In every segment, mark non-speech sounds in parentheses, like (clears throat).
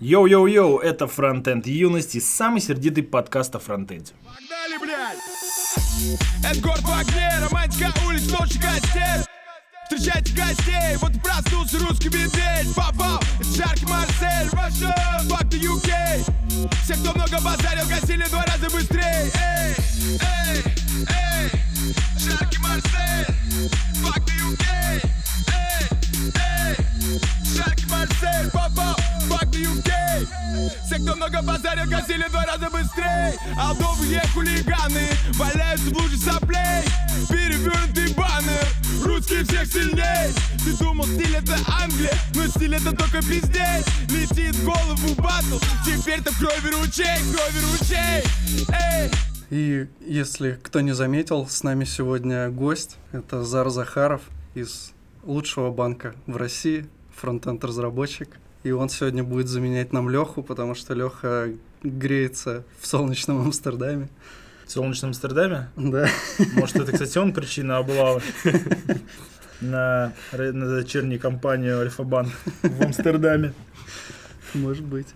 Йоу-йоу-йоу, это Фронтенд Юности, самый сердитый подкаст о фронтенде. Погнали, блядь! Эй, город в огне, романтика улиц, ночи костер. Встречайте гостей, вот проснулся русский медведь Попал, это жаркий Марсель, Russia, fuck the UK Все, кто много базарил, гасили два раза быстрее Эй, эй, эй, жаркий Марсель, fuck the UK Эй, эй, жаркий Марсель, попал, Кто много базарил, гасили два раза быстрее Алдовые хулиганы? Валяются в луже соплей. Перевернутый баннер, русские всех сильней. Ты думал, стиль это Англия, но стиль это только пиздец. Летит в голову батл, теперь-то крови ручей, крови ручей. Эй! И если кто не заметил, с нами сегодня гость. Это Зар Захаров из лучшего банка в России, фронтенд-разработчик. И он сегодня будет заменять нам Леху, потому что Леха греется в солнечном Амстердаме. В солнечном Амстердаме? Да. Может, это, кстати, он причина облавы на, на дочернюю компанию Альфа-Банк в Амстердаме. Может быть.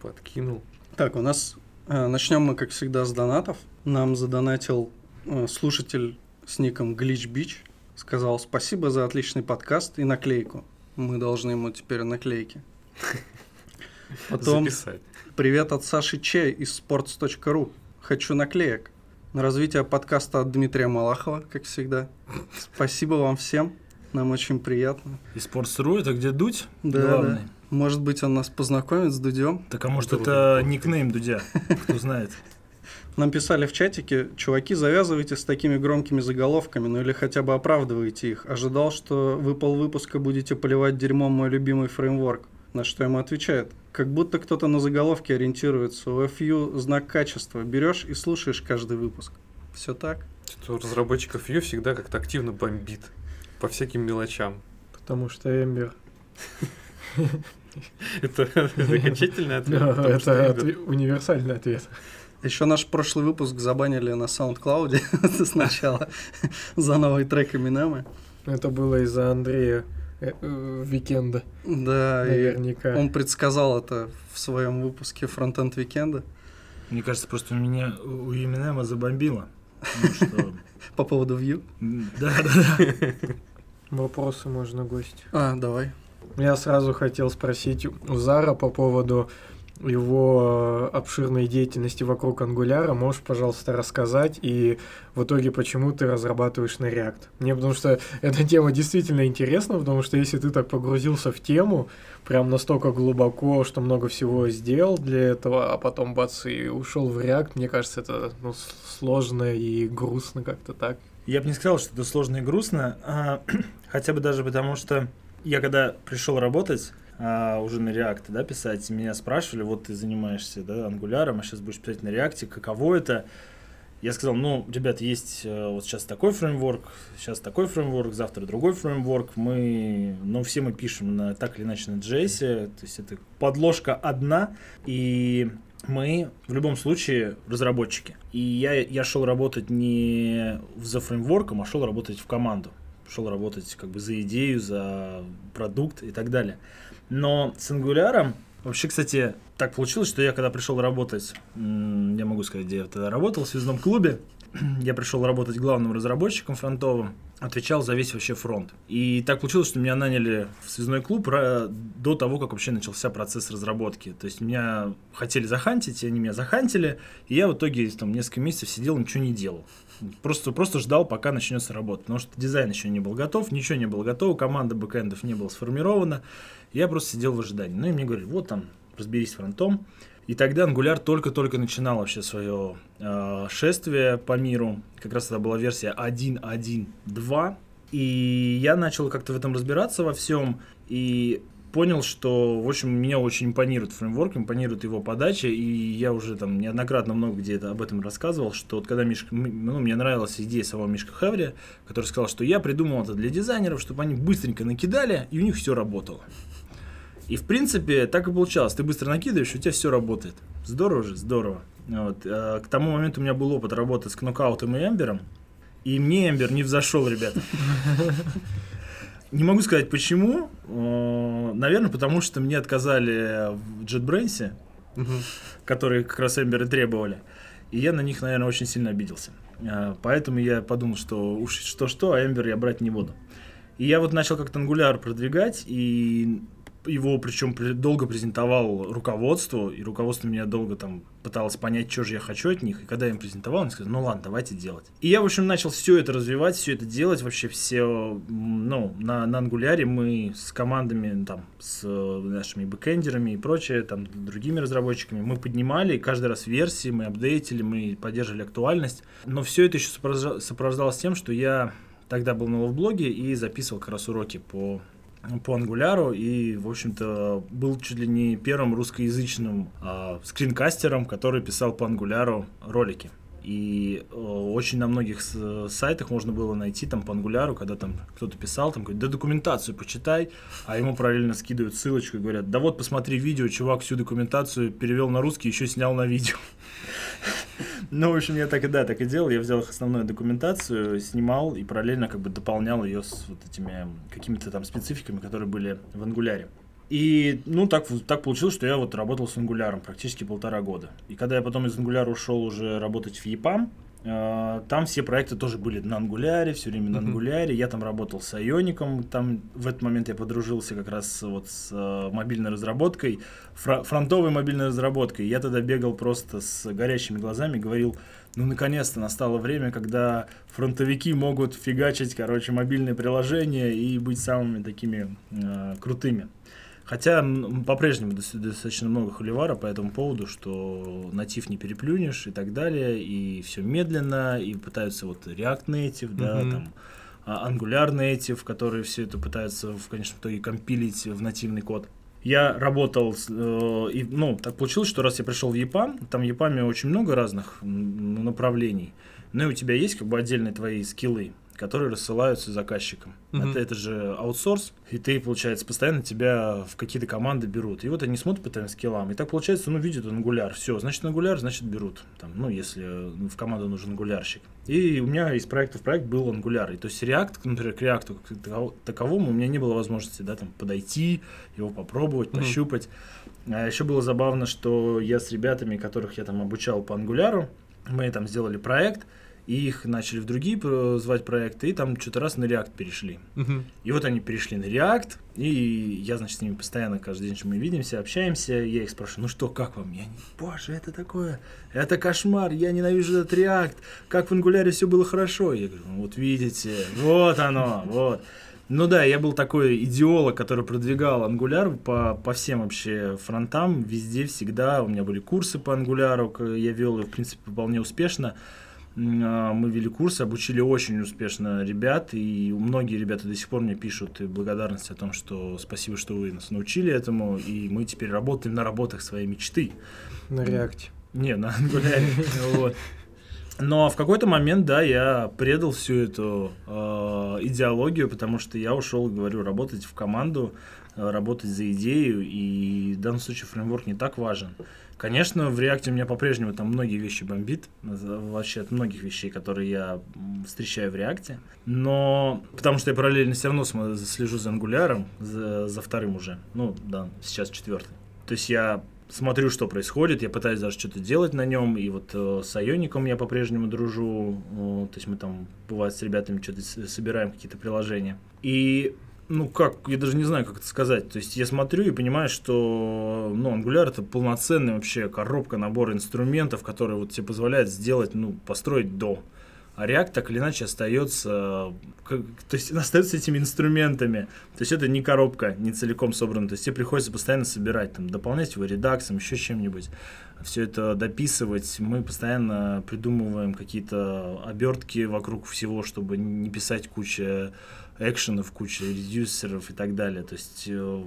Подкинул. Так, у нас э, начнем мы, как всегда, с донатов. Нам задонатил э, слушатель с ником Glitch Beach. Сказал спасибо за отличный подкаст и наклейку. Мы должны ему теперь наклейки. (laughs) Потом Записать. привет от Саши Че из sports.ru. Хочу наклеек. На развитие подкаста от Дмитрия Малахова, как всегда. Спасибо вам всем. Нам очень приятно. И Sports.ru, это где Дудь Да, главный? да. Может быть, он нас познакомит с Дудем. Так а может это никнейм Дудя, (laughs) кто знает. Нам писали в чатике, чуваки, завязывайте с такими громкими заголовками, ну или хотя бы оправдывайте их. Ожидал, что вы полвыпуска будете поливать дерьмом мой любимый фреймворк. На что ему отвечает. Как будто кто-то на заголовке ориентируется. У FU знак качества. Берешь и слушаешь каждый выпуск. Все так? Что разработчиков ее всегда как-то активно бомбит. По всяким мелочам. Потому что Ember. (laughs) (laughs) Это окончательный ответ. Это универсальный ответ. Еще наш прошлый выпуск забанили на SoundCloud (laughs) сначала за новый трек Эминема. Это было из-за Андрея э, э, Викенда, Да, наверняка. он предсказал это в своем выпуске Фронтенд Викенда Мне кажется, просто у меня у Еминема забомбило. (laughs) По поводу Vue. М, Да, да, да. Вопросы можно гость. А, давай. Я сразу хотел спросить у Зара по поводу его э, обширной деятельности вокруг ангуляра. Можешь, пожалуйста, рассказать и в итоге, почему ты разрабатываешь на React? Мне потому что эта тема действительно интересна, потому что если ты так погрузился в тему, прям настолько глубоко, что много всего сделал для этого, а потом бац и ушел в React, мне кажется, это ну, сложно и грустно как-то так. Я бы не сказал, что это сложно и грустно, а, (clears throat) хотя бы даже потому, что я когда пришел работать а, уже на React, да, писать, меня спрашивали, вот ты занимаешься, да, ангуляром, а сейчас будешь писать на React, каково это? Я сказал, ну, ребят, есть э, вот сейчас такой фреймворк, сейчас такой фреймворк, завтра другой фреймворк. Мы, ну, все мы пишем на, так или иначе на JS, то есть это подложка одна, и мы в любом случае разработчики. И я, я шел работать не за фреймворком, а шел работать в команду. Шел работать как бы за идею, за продукт и так далее. Но с Angular, вообще, кстати, так получилось, что я когда пришел работать, я могу сказать, где я тогда работал, в связном клубе, (clears throat) я пришел работать главным разработчиком фронтовым, отвечал за весь вообще фронт. И так получилось, что меня наняли в связной клуб до того, как вообще начался процесс разработки. То есть меня хотели захантить, и они меня захантили, и я в итоге там несколько месяцев сидел, ничего не делал. Просто, просто ждал, пока начнется работа. Потому что дизайн еще не был готов, ничего не было готово, команда бэкэндов не была сформирована. Я просто сидел в ожидании. Ну и мне говорили, вот там, разберись фронтом. И тогда Angular только-только начинал вообще свое э, шествие по миру. Как раз это была версия 1.1.2. И я начал как-то в этом разбираться во всем. И понял, что, в общем, меня очень импонирует фреймворк, импонирует его подача, и я уже там неоднократно много где это об этом рассказывал, что вот когда Мишка, ну, мне нравилась идея самого Мишка Хеври, который сказал, что я придумал это для дизайнеров, чтобы они быстренько накидали, и у них все работало. И, в принципе, так и получалось. Ты быстро накидываешь, у тебя все работает. Здорово же, здорово. Вот. а К тому моменту у меня был опыт работы с Кнокаутом и Эмбером, и мне Эмбер не взошел, ребята. Не могу сказать почему. Э, Наверное, потому что мне отказали в JetBrains, которые как раз Эмберы требовали. И я на них, наверное, очень сильно обиделся. А, Поэтому я подумал, что уж что-что, а Эмбер я брать не буду. И я вот начал как-то ангуляр продвигать, и его причем при- долго презентовал руководству, и руководство меня долго там пыталось понять, что же я хочу от них, и когда я им презентовал, они сказали, ну ладно, давайте делать. И я, в общем, начал все это развивать, все это делать, вообще все, ну, на, на ангуляре мы с командами, там, с э, нашими бэкэндерами и прочее, там, другими разработчиками, мы поднимали каждый раз версии, мы апдейтили, мы поддерживали актуальность, но все это еще сопровожда- сопровождалось тем, что я тогда был на блоге и записывал как раз уроки по по ангуляру и, в общем-то, был чуть ли не первым русскоязычным а, скринкастером, который писал по ангуляру ролики. И э, очень на многих сайтах можно было найти там по ангуляру, когда там кто-то писал, там говорит, да документацию почитай, а ему параллельно скидывают ссылочку и говорят, да вот посмотри видео, чувак всю документацию перевел на русский, еще снял на видео. Ну, в общем, я так и да, так и делал. Я взял их основную документацию, снимал и параллельно как бы дополнял ее с вот этими какими-то там спецификами, которые были в ангуляре. И, ну, так, так получилось, что я вот работал с ангуляром практически полтора года. И когда я потом из ангуляра ушел уже работать в э, там все проекты тоже были на ангуляре, все время на ангуляре. Я там работал с Иоником, там в этот момент я подружился как раз вот с э, мобильной разработкой, фронтовой мобильной разработкой. Я тогда бегал просто с горящими глазами, говорил, ну, наконец-то настало время, когда фронтовики могут фигачить, короче, мобильные приложения и быть самыми такими э, крутыми. Хотя по-прежнему дос- достаточно много холивара по этому поводу, что натив не переплюнешь и так далее, и все медленно, и пытаются вот React Native, да, Мгм. там а, Angular Native, которые все это пытаются в конечном итоге компилить в нативный код. Я работал, с, э, и, ну, так получилось, что раз я пришел в EPAM, там в EPAM очень много разных направлений, но и у тебя есть как бы отдельные твои скиллы, которые рассылаются заказчикам. Мгм. Это, это же аутсорс, и ты, получается, постоянно тебя в какие-то команды берут. И вот они смотрят по твоим скиллам, и так получается, ну, видят ангуляр, все, значит, ангуляр, значит, берут. Там, ну, если э, в команду нужен ангулярщик. И у меня из проекта в проект был ангуляр. И то есть React, например, к React как таково- таковому у меня не было возможности, да, там, подойти, его попробовать, Мгм. пощупать. А еще было забавно, что я с ребятами, которых я там обучал по ангуляру, мы там сделали проект, и их начали в другие звать проекты, и там что-то раз на React перешли. Мгм. И вот они перешли на React, и я, значит, с ними постоянно каждый день, что мы видимся, общаемся, я их спрашиваю, ну что, как вам? И они, боже, это такое, это кошмар, я ненавижу этот React, как в Angular все было хорошо. Я говорю, ну вот видите, вот оно, вот. Ну да, я был такой идеолог, который продвигал Angular по, по всем вообще фронтам, везде, всегда. У меня были курсы по Angular, я вел их, в принципе, вполне успешно. А, Мы вели курсы, обучили очень успешно ребят, и многие ребята до сих пор мне пишут и благодарность о том, что спасибо, что вы нас научили этому, и мы теперь работаем на работах своей мечты. На реакте. Не, на ангуляре. (laughs) Вот. Но в какой-то момент, да, я предал всю эту э, идеологию, потому что я ушел, говорю, работать в команду, э, работать за идею, и в данном случае фреймворк не так важен. Конечно, в React у меня по-прежнему там многие вещи бомбит, вообще от многих вещей, которые я встречаю в React, но потому что я параллельно все равно слежу за ангуляром, за, за вторым уже, ну да, сейчас четвертый. То есть я смотрю, что происходит, я пытаюсь даже что-то делать на нем, и вот э, с Айоником я по-прежнему дружу, э, то есть мы там, бывает, с ребятами что-то собираем, какие-то приложения. И, ну как, я даже не знаю, как это сказать, то есть я смотрю и понимаю, что, ну, Angular это полноценная вообще коробка, набор инструментов, которые вот тебе позволяют сделать, ну, построить до. А React так или иначе остается, как- то есть остается этими инструментами. То есть это не коробка, не целиком собрана. То есть тебе приходится постоянно собирать, там, дополнять его редаксом, еще чем-нибудь. Все это дописывать. Мы постоянно придумываем какие-то обертки вокруг всего, чтобы не писать куча экшенов, куча редюсеров и так далее. То есть э,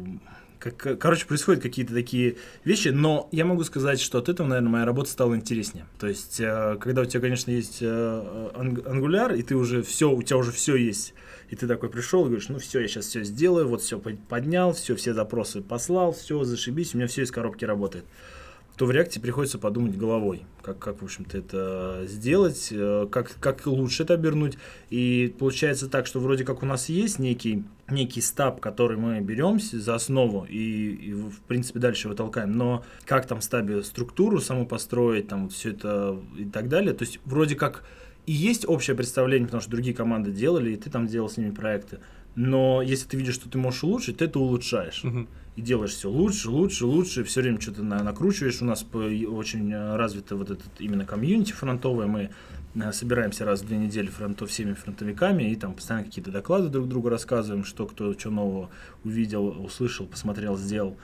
как, короче, происходят какие-то такие вещи, но я могу сказать, что от этого, наверное, моя работа стала интереснее. То есть, э, когда у тебя, конечно, есть э, анг- Angular, и ты уже все, у тебя уже все есть, и ты такой пришел и говоришь, ну все, я сейчас все сделаю, вот все поднял, все, все запросы послал, все, зашибись, у меня все из коробки работает. То в React приходится подумать головой, как, как в общем-то, это сделать, э, как, как лучше это обернуть. И получается так, что вроде как у нас есть некий, некий стаб, который мы берем за основу и, и, в принципе, дальше его толкаем. Но как там в стабе структуру саму построить, там вот все это и так далее. То есть вроде как и есть общее представление, потому что другие команды делали, и ты там делал с ними проекты. Но если ты видишь, что ты можешь улучшить, ты это улучшаешь. Мгм. И делаешь все лучше, лучше, лучше, все время что-то на- накручиваешь. У нас очень э, развито вот этот именно комьюнити фронтовое. Мы э, собираемся раз в две недели фронтов всеми фронтовиками и там постоянно какие-то доклады друг другу рассказываем, что кто что нового увидел, услышал, посмотрел, сделал.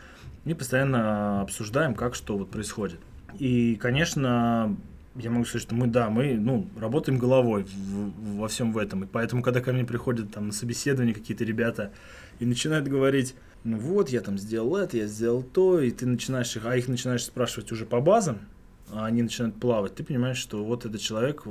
И постоянно обсуждаем, как что вот происходит. И, конечно, я могу сказать, что мы, да, мы, ну, работаем головой в- во всем в этом. И поэтому, когда ко мне приходят там на собеседование какие-то ребята и начинают говорить, ну вот, я там сделал это, я сделал то, и ты начинаешь их, а их начинаешь спрашивать уже по базам, а они начинают плавать, ты понимаешь, что вот этот человек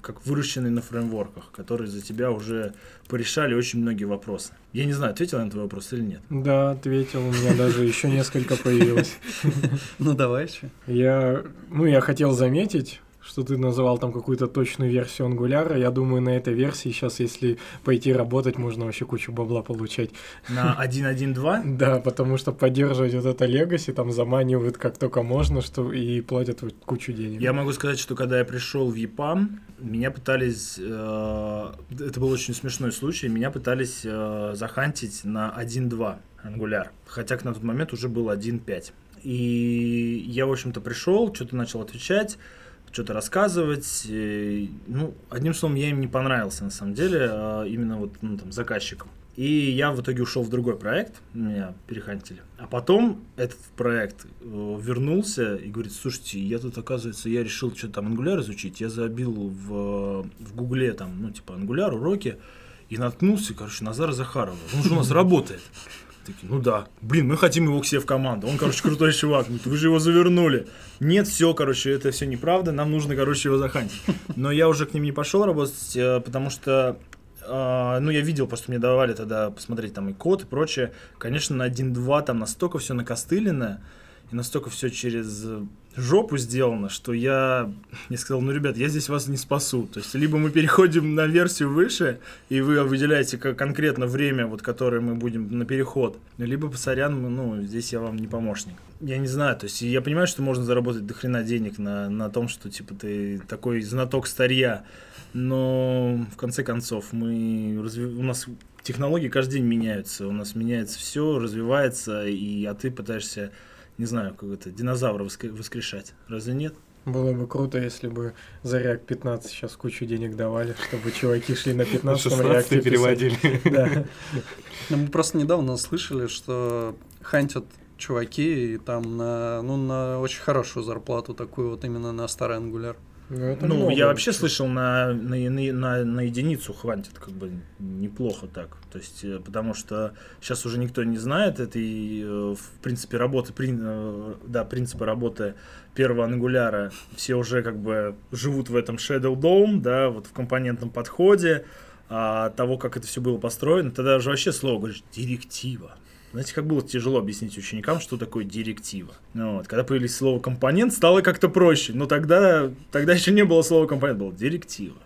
как выращенный на фреймворках, которые за тебя уже порешали очень многие вопросы. Я не знаю, ответил я на твой вопрос или нет. Да, ответил, у меня даже еще несколько появилось. (laughs) Ну давай еще. Я, ну, я хотел заметить, что ты называл там какую-то точную версию ангуляра. Я думаю, на этой версии сейчас, если пойти работать, можно вообще кучу бабла получать. На 1.1.2 (laughs) Да, потому что поддерживать вот это легаси там заманивают как только можно, что и платят кучу денег. Я могу сказать, что когда я пришел в ЕПАМ, меня пытались, э, это был очень смешной случай, меня пытались э, захантить на 1.2 Angular, хотя на тот момент уже был 1.5. И я, в общем-то, пришел, что-то начал отвечать, что-то рассказывать. э, ну, одним словом, я им не понравился, на самом деле, а именно вот ну, там, заказчикам. И я в итоге ушел в другой проект, меня перехантили. А потом этот проект э, вернулся и говорит, слушайте, я тут, оказывается, я решил что-то там Angular изучить. Я забил в, в Гугле там, ну, типа, Angular, уроки, и наткнулся, короче, на Назара Захарова. Он же у нас (laughs) работает. Такие, ну да, блин, мы хотим его к себе в команду. Он, короче, крутой чувак. Говорит, Вы же его завернули. Нет, все, короче, это все неправда. Нам нужно, короче, его захантить. Но я уже к ним не пошел работать, э, потому что а, ну, я видел, просто мне давали тогда посмотреть там и код и прочее. Конечно, на 1.2 там настолько все накостылено, и настолько все через жопу сделано, что я, я сказал, ну, ребят, я здесь вас не спасу. То есть, либо мы переходим на версию выше, и вы выделяете конкретно время, вот, которое мы будем на переход, либо, сорян, ну, здесь я вам не помощник. Я не знаю, то есть, я понимаю, что можно заработать до хрена денег на, на том, что, типа, ты такой знаток старья, но, в конце концов, мы разве... у нас технологии каждый день меняются, у нас меняется все, развивается, и, а ты пытаешься не знаю, какого-то динозавра воскр- воскрешать. Разве нет? Было бы круто, если бы за React 15 сейчас кучу денег давали, чтобы чуваки шли на 15 React переводили. (laughs) Да. Ну, Мы просто недавно слышали, что хантят чуваки и там на, ну, на очень хорошую зарплату такую вот именно на старый ангуляр. Ну, Ну, много я вообще слышал, на, на, на, на, единицу хватит как бы неплохо так. То есть, э, потому что сейчас уже никто не знает этой, э, в принципе, работы, прин- э, да, принципа работы первого ангуляра. Все уже как бы живут в этом Shadow Dome, да, вот в компонентном подходе, а того, как это все было построено, тогда уже вообще слово говоришь директива. Знаете, как было тяжело объяснить ученикам, что такое директива. Ну Вот. Когда появились слово компонент, стало как-то проще. Но тогда, тогда еще не было слова компонент, было директива.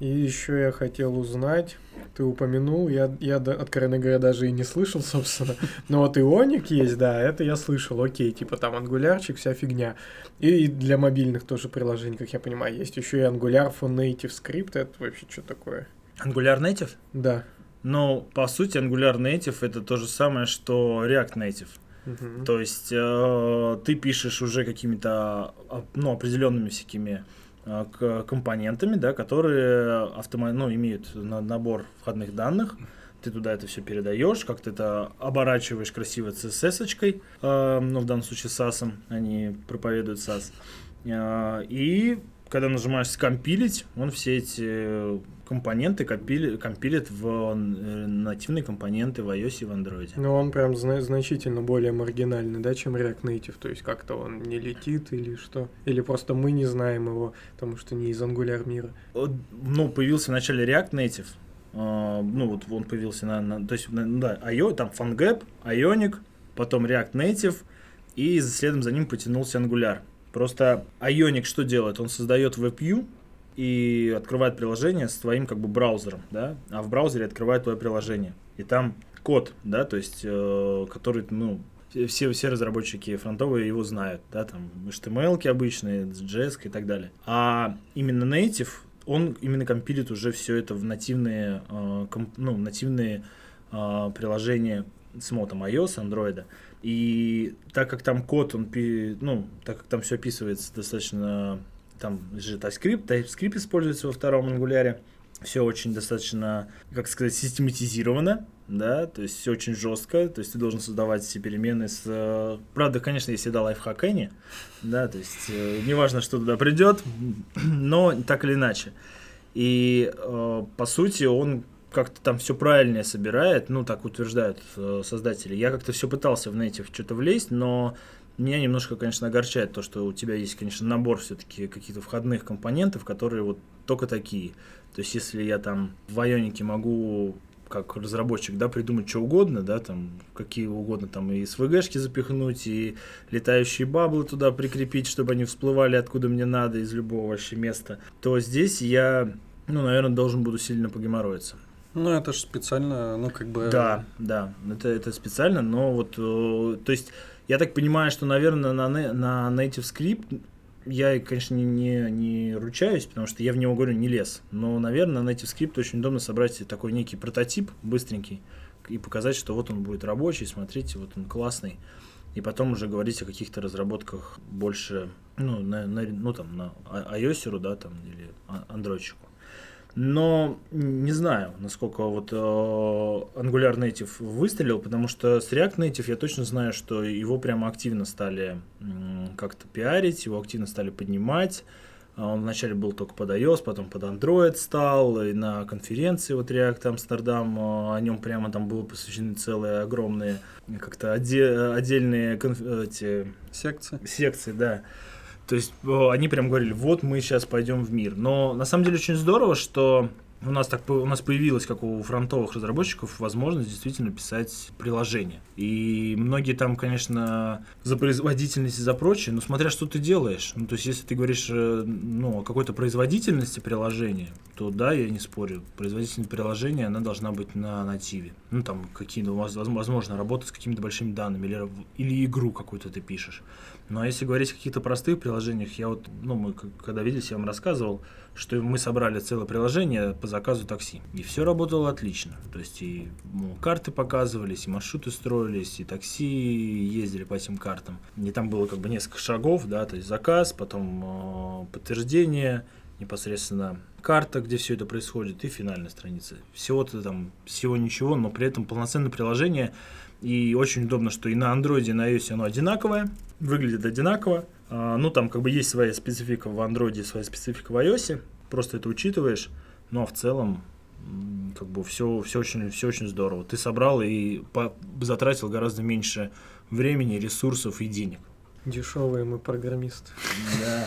И еще я хотел узнать, ты упомянул, я, я откровенно говоря, даже и не слышал, (laughs) собственно. Но вот ионик есть, да, это я слышал, окей, типа там ангулярчик, вся фигня. И для мобильных тоже приложений, как я понимаю, есть еще и Angular for Native Script, это вообще что такое? Angular Native? Да. Но, по сути, Angular Native это то же самое, что React Native. Мгм. То есть э, ты пишешь уже какими-то а, ну, определенными всякими э, компонентами, да, которые автома- ну, имеют на- набор входных данных. Ты туда это все передаешь, как-то это оборачиваешь красиво CSS-очкой, э, ну, в данном случае SAS, они проповедуют SAS. Э, и когда нажимаешь скомпилить, он все эти компоненты компили- компилит в э, нативные компоненты в iOS и в Android. Ну, он прям зна- значительно более маргинальный, да, чем React Native, то есть как-то он не летит или что? Или просто мы не знаем его, потому что не из Angular мира. Ну, появился в начале React Native. А, ну, вот он появился на, на- то есть, на- да, IO, там FunGap, Ionic, потом React Native, и следом за ним потянулся Angular. Просто Ionic что делает? Он создает WebView и открывает приложение с твоим как бы браузером, да, а в браузере открывает твое приложение. И там код, да, то есть, э, который, ну, все, все разработчики фронтовые его знают, да, там HTML обычные, JS и так далее. А именно native, он именно компилит уже все это в нативные, э, комп, ну, нативные э, приложения с модом iOS, Android. И так как там код, он, ну, так как там все описывается достаточно, там же TypeScript, TypeScript используется во втором ангуляре, все очень достаточно, как сказать, систематизировано, да, то есть все очень жестко, то есть ты должен создавать все перемены с... Правда, конечно, есть всегда лайфхак Энни, да, то есть э, неважно, что туда придет, но так или иначе. И, э, по сути, он как-то там все правильнее собирает, ну, так утверждают э, создатели. Я как-то все пытался в Native что-то влезть, но меня немножко, конечно, огорчает то, что у тебя есть, конечно, набор все-таки каких-то входных компонентов, которые вот только такие. То есть, если я там в Ионике могу как разработчик, да, придумать что угодно, да, там, какие угодно, там, и SVG-шки запихнуть, и летающие баблы туда прикрепить, чтобы они всплывали откуда мне надо, из любого вообще места, то здесь я, ну, наверное, должен буду сильно погеморроиться. Ну, это же специально, ну, как бы... Да, да, это, это специально, но вот, э, то есть, я так понимаю, что, наверное, на, на Native Script я, конечно, не, не, не ручаюсь, потому что я в него, говорю, не лез. Но, наверное, на Native Script очень удобно собрать такой некий прототип быстренький и показать, что вот он будет рабочий, смотрите, вот он классный. И потом уже говорить о каких-то разработках больше, ну, на, на- ну там, на а- iOS, да, там, или андроидчику. Но не знаю, насколько вот э, Angular Native выстрелил, потому что с React Native я точно знаю, что его прямо активно стали как-то пиарить, его активно стали поднимать. А Он вначале был только под iOS, потом под Android стал, и на конференции вот React Амстердам, э, о нем прямо там было посвящены целые огромные как-то оде- отдельные конф- эти Секции. секции, да. То есть они прям говорили, вот мы сейчас пойдем в мир. Но на самом деле очень здорово, что у нас так у нас появилась, как у фронтовых разработчиков, возможность действительно писать приложения. И многие там, конечно, за производительность и за прочее, но смотря что ты делаешь. Ну, то есть, если ты говоришь э, ну, о какой-то производительности приложения, то да, я не спорю. Производительность приложения, она должна быть на нативе. Ну, там, какие-то, воз- возможно, работать с какими-то большими данными, или, или игру какую-то ты пишешь. Ну, а если говорить о каких-то простых приложениях, я вот, ну, мы когда виделись, я вам рассказывал, что мы собрали целое приложение по заказу такси. И все работало отлично. То есть и ну, карты показывались, и маршруты строились, и такси ездили по этим картам. И там было как бы несколько шагов, да, то есть заказ, потом э, подтверждение, непосредственно карта, где все это происходит, и финальная страница. Всего-то там, всего ничего, но при этом полноценное приложение. И очень удобно, что и на Android, и на iOS оно одинаковое, выглядит одинаково. А, ну, там как бы есть своя специфика в Android, своя специфика в iOS. Просто это учитываешь. Но в целом, как бы все, все, очень, все очень здорово. Ты собрал и по- затратил гораздо меньше времени, ресурсов и денег. Дешевые мы программисты. Да.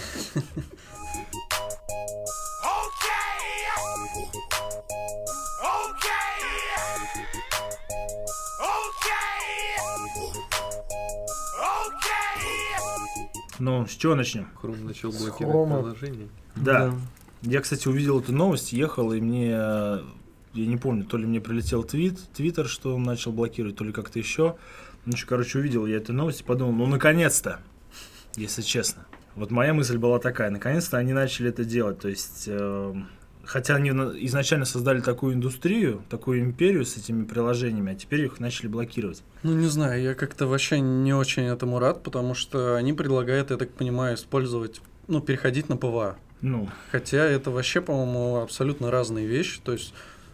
Ну, с чего начнем? Chrome начал С блокировать приложение. Да. Я, кстати, увидел эту новость, ехал, и мне, э, я не помню, то ли мне прилетел твит, твиттер, что он начал блокировать, то ли как-то еще. Ну, что, короче, увидел я эту новость и подумал, ну, наконец-то, если честно. Вот моя мысль была такая, наконец-то они начали это делать, то есть... э, Хотя они на- изначально создали такую индустрию, такую империю с этими приложениями, а теперь их начали блокировать. Ну, не знаю, я как-то вообще не очень этому рад, потому что они предлагают, я так понимаю, использовать, ну, переходить на PWA. Ну, Хотя это вообще, по-моему, абсолютно разные вещи. То есть,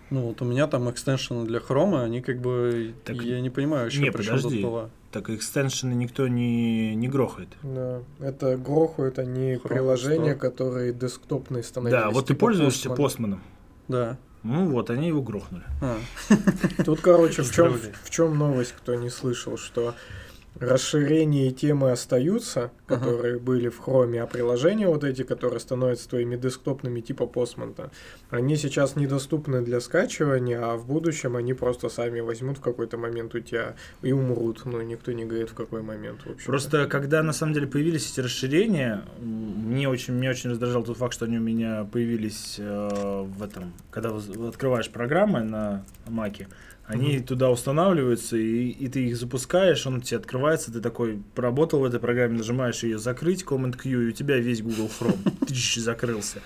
ну, вот у меня там extension ы для Chrome а, они как бы, Так, я не понимаю, еще не, при чём тут. PWA. Так extension ы никто не, не грохает. Да, это грохают они Chrome приложения, что? которые десктопные становились. Да, вот ты типа пользуешься Postman. Postman ом. Да. Ну вот, они его грохнули. А, Тут, короче, в чем, в чем новость, кто не слышал, что расширения и темы остаются, которые были в хроме, а приложения вот эти, которые становятся твоими десктопными типа Postman, они сейчас недоступны для скачивания, а в будущем они просто сами возьмут в какой-то момент у тебя и умрут. Ну, никто не говорит в какой момент, в общем. Просто когда на самом деле появились эти расширения, мне очень, мне очень раздражал тот факт, что они у меня появились э, в этом, когда открываешь программы на Маке, они туда устанавливаются, и, и ты их запускаешь, он тебе открывается, ты такой поработал в этой программе, нажимаешь ее закрыть, Command Q, и у тебя весь Google Chrome (laughs) тыщ, закрылся.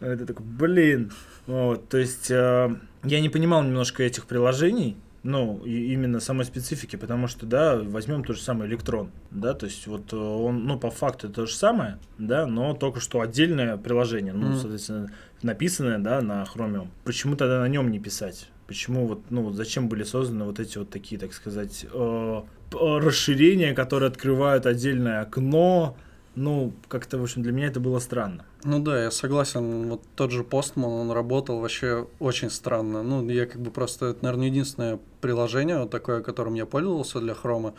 Это такой, блин. Вот, то есть э, я не понимал немножко этих приложений, ну, и именно самой специфики, потому что, да, возьмем тот же самый электрон, да, то есть вот э, он, ну, по факту то же самое, да, но только что отдельное приложение, ну, Мгм. соответственно, написанное, да, на Chromium. Почему тогда на нем не писать? Почему вот, ну, зачем были созданы вот эти вот такие, так сказать, э, расширения, которые открывают отдельное окно? Ну, как-то, в общем, для меня это было странно. Ну да, я согласен. Вот тот же Postman, он работал вообще очень странно. Ну, я как бы просто, это, наверное, единственное приложение вот такое, которым я пользовался для хрома.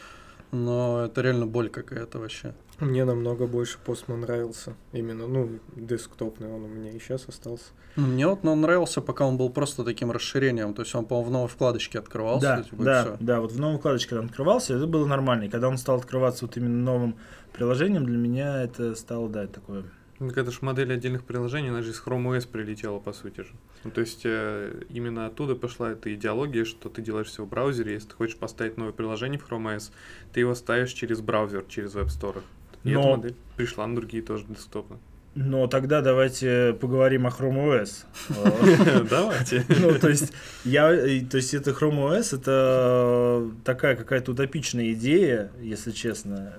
Но это реально боль какая-то вообще. Мне намного больше Postman нравился. Именно, ну, десктопный он у меня и сейчас остался. Ну, Мне вот он нравился, пока он был просто таким расширением. То есть он, по-моему, в новой вкладочке открывался. Да, типа, да, всё. да, вот в новой вкладочке, он открывался, это было нормально. И когда он стал открываться вот именно новым приложением, для меня это стало, да, такое... Ну, это же модель отдельных приложений, она же из Chrome OS прилетела, по сути же. Ну, то есть, э, именно оттуда пошла эта идеология, что ты делаешь все в браузере, если ты хочешь поставить новое приложение в Chrome OS, ты его ставишь через браузер, через Web Store. И Но- эта модель пришла на другие тоже десктопы. Но тогда давайте поговорим о Chrome OS. Э, (laughs) Давайте. Ну, то есть, я, и- то есть это Chrome OS, это такая какая-то утопичная идея, если честно.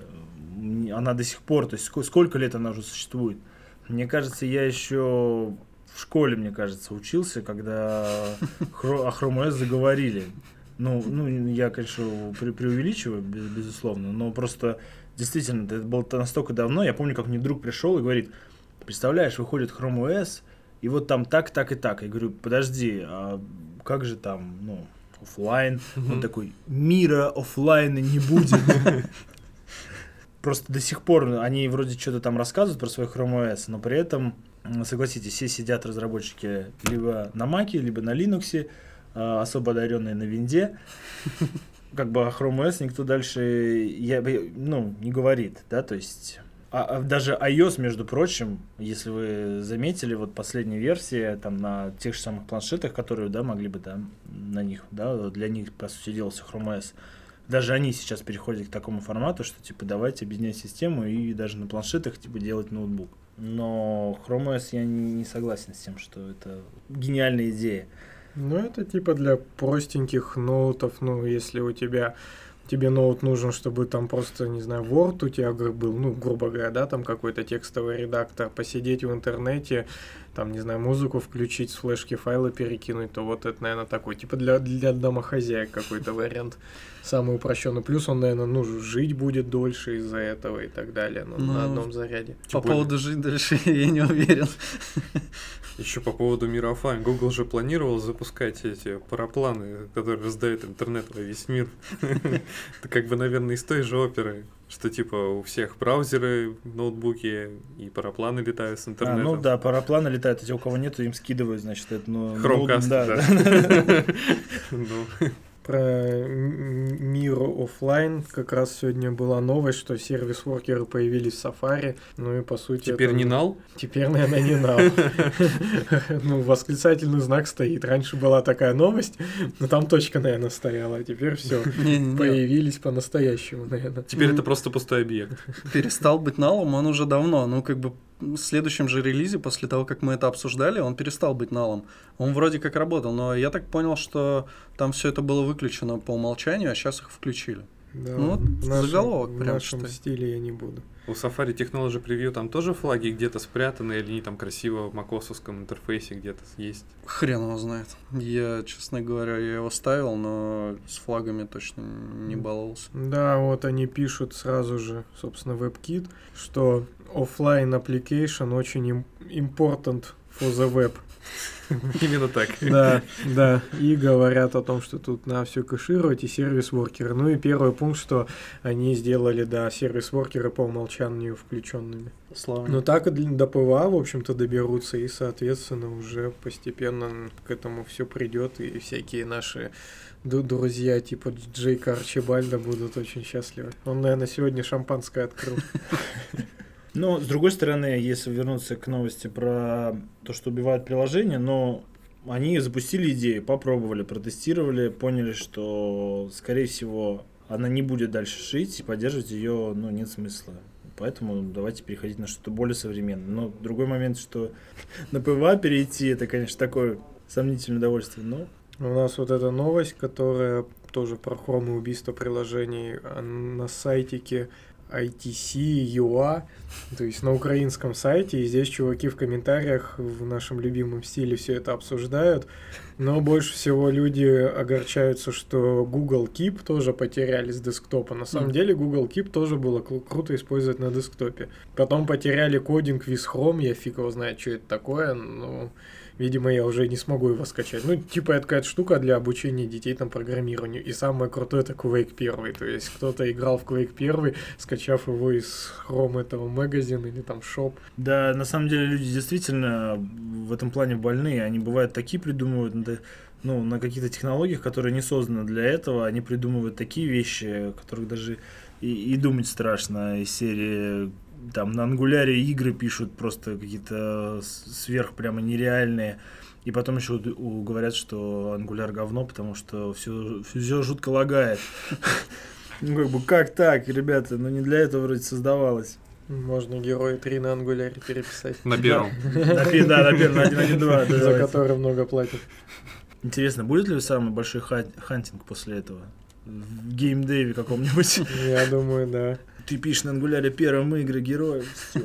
Она до сих пор, то есть ско- сколько лет она уже существует? Мне кажется, я еще в школе, мне кажется, учился, когда (laughs) о Chrome OS заговорили. Ну, ну, я, конечно, пре- преувеличиваю, без- безусловно, но просто действительно, это было настолько давно. Я помню, как мне друг пришел и говорит, представляешь, выходит Chrome OS, и вот там так, так и так. Я говорю, подожди, а как же там, ну, оффлайн? Он такой, мира оффлайна не будет. (laughs) Просто до сих пор они вроде что-то там рассказывают про свой Chrome OS, но при этом, согласитесь, все сидят разработчики либо на Маке, либо на Linux, а, особо одаренные на винде. (laughs) Как бы о Chrome OS никто дальше я, ну, не говорит, да, то есть... А, а даже iOS, между прочим, если вы заметили, вот последняя версия там на тех же самых планшетах, которые, да, могли бы, да, на них, да, для них, по сути, делался Chrome OS, даже они сейчас переходят к такому формату, что, типа, давайте объединять систему и даже на планшетах, типа, делать ноутбук. Но Chrome OS я не, согласен с тем, что это гениальная идея. Ну, это типа для простеньких ноутов, ну, если у тебя тебе ноут нужен, чтобы там просто, не знаю, Word у тебя был, ну, грубо говоря, да, там какой-то текстовый редактор, посидеть в интернете, там, не знаю, музыку включить, с флешки файлы перекинуть, то вот это, наверное, такой, типа для, для домохозяек какой-то вариант. Самый упрощенный. Плюс он, наверное, ну, жить будет дольше из-за этого и так далее, ну, Ну, на одном заряде. По поводу жить дальше (laughs) я не уверен. Еще по поводу мира оффлайн. Google же планировал запускать эти парапланы, которые раздают интернет во весь мир. (laughs) Это как бы, наверное, из той же оперы, что типа у всех браузеры, ноутбуки и парапланы летают с А, интернетом. ну да, парапланы летают, а те, у кого нету, им скидывают, значит, это, ну... ну, Chromecast, да. (laughs) (laughs) Ну, Про мир оффлайн как раз сегодня была новость, что service worker ы появились в Safari. Ну и по сути... Теперь это- не null? Теперь, наверное, не null. (laughs) Ну, восклицательный знак стоит. Раньше была такая новость, но там точка, наверное, стояла. А теперь все. (laughs) Появились по-настоящему, наверное. Теперь это просто пустой объект. перестал быть налом, он уже давно. Ну, как бы следующем же релизе, после того, как мы это обсуждали, он перестал быть налом. Он вроде как работал, но я так понял, что там все это было выключено по умолчанию, а сейчас их включили. Да, Ну, вот в нашем- заголовок В прям нашем читай. стиле я не буду. У Safari Technology Preview там тоже флаги где-то спрятаны, или они там красиво в макосовском интерфейсе где-то есть? Хрен его знает. Я, честно говоря, я его ставил, но с флагами точно не баловался. Да, вот они пишут сразу же, собственно, WebKit, что offline application очень important for the web. (laughs) Именно так. Да, да. И говорят о том, что тут надо все кэшировать и service worker ы. Ну и первый пункт, что они сделали, да, service worker ы по умолчанию включенными. Слава. Ну так и до PWA, в общем-то, доберутся, и, соответственно, уже постепенно к этому все придет, и всякие наши друзья типа Джейка Арчибальда будут очень счастливы. Он, наверное, сегодня шампанское открыл. (laughs) Но, с другой стороны, если вернуться к новости про то, что убивают приложение, но они запустили идею, попробовали, протестировали, поняли, что, скорее всего, она не будет дальше жить, и поддерживать ее, ну, нет смысла. Поэтому давайте переходить на что-то более современное. Но другой момент, что (laughs) на PWA перейти, это, конечно, такое сомнительное удовольствие, но У нас вот эта новость, которая тоже про хром и убийство приложений а на сайтике ITC UA, то есть на украинском сайте, и здесь чуваки в комментариях в нашем любимом стиле все это обсуждают, но больше всего люди огорчаются, что Google Keep тоже потеряли с десктопа. На самом Мгм. деле Google Keep тоже было кру- круто использовать на десктопе. Потом потеряли кодинг with Chrome, я фиг его знает, что это такое, но Видимо, я уже не смогу его скачать. Ну, типа, это какая-то штука для обучения детей там программированию. И самое крутое это Quake 1. То есть кто-то играл в Quake 1, скачав его из Chrome этого магазина или там шоп. Да, на самом деле люди действительно в этом плане больные. Они бывают такие придумывают, ну, на каких-то технологиях, которые не созданы для этого, они придумывают такие вещи, о которых даже и, и думать страшно. Из серии там на Angular е игры пишут просто какие-то с- сверх прямо нереальные. И потом еще говорят, что Angular говно, потому что все, все жутко лагает. (laughs) Ну, как бы, как так, ребята? Ну, не для этого вроде создавалось. Можно Героев 3 на Angular е переписать. На первом. Да, на первом, на 1.1.2. да, (laughs) За который много платят. Интересно, будет ли самый большой ха- hunting после этого? В геймдеве каком-нибудь. Я думаю, да. Ты пишешь на Angular е первым игры героев. Все.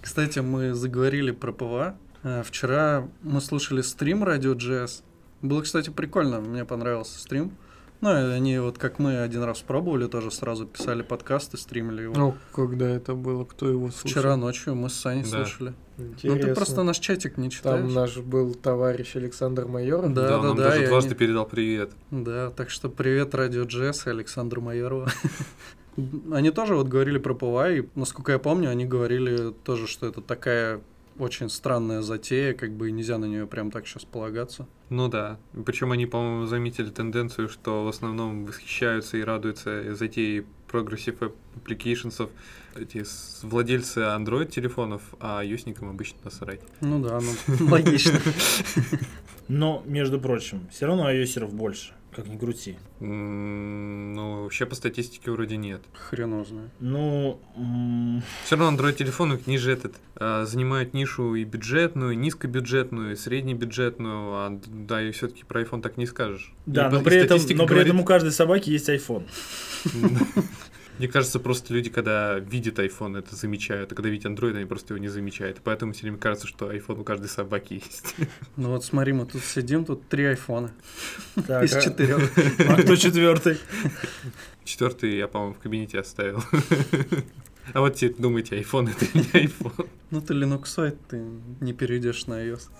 Кстати, мы заговорили про PWA. А, Вчера мы слушали стрим радио JS. Было, кстати, прикольно, мне понравился стрим. Ну, они вот как мы один раз пробовали, тоже сразу писали подкасты, стримили его. Ну, когда это было, кто его слушал? Вчера ночью мы с Саней Да. слушали. Интересно. Ну, ты просто наш чатик не читаешь. Там наш был товарищ Александр Майоров. Да, Да, он нам да, даже дважды они- передал привет. Да, так что привет Радио JS и Александру Майорову. (laughs) Они тоже вот говорили про PWA, и, насколько я помню, они говорили тоже, что это такая очень странная затея, как бы и нельзя на нее прям так сейчас полагаться. Ну да. Причем они, по-моему, заметили тенденцию, что в основном восхищаются и радуются затеей Progressive Applications эти владельцы Android-телефонов, а iOS-никам обычно насрать. Ну да, ну (laughs) логично. Но, между прочим, все равно айосеров больше, как ни крути. Ну, вообще по статистике вроде нет. Хрен знает. Ну, Все равно Android-телефоны ниже этот а, занимают нишу и бюджетную, и низкобюджетную, и среднебюджетную, а да, и все-таки про iPhone так не скажешь. да, И но по- при, и этом, но при говорит- этом у каждой собаки есть iPhone. (laughs) Мне кажется, просто люди, когда видят iPhone, это замечают, а когда видят Android, они просто его не замечают. И поэтому все время кажется, что iPhone у каждой собаки есть. (laughs) Ну вот смотри, мы тут сидим, тут три айфона из а- четырех. (laughs) А кто четвертый? Четвертый я, по-моему, в кабинете оставил. (laughs) А вот теперь думаете, iPhone это не iPhone. Ну ты линуксоид, ты не перейдешь на iOS.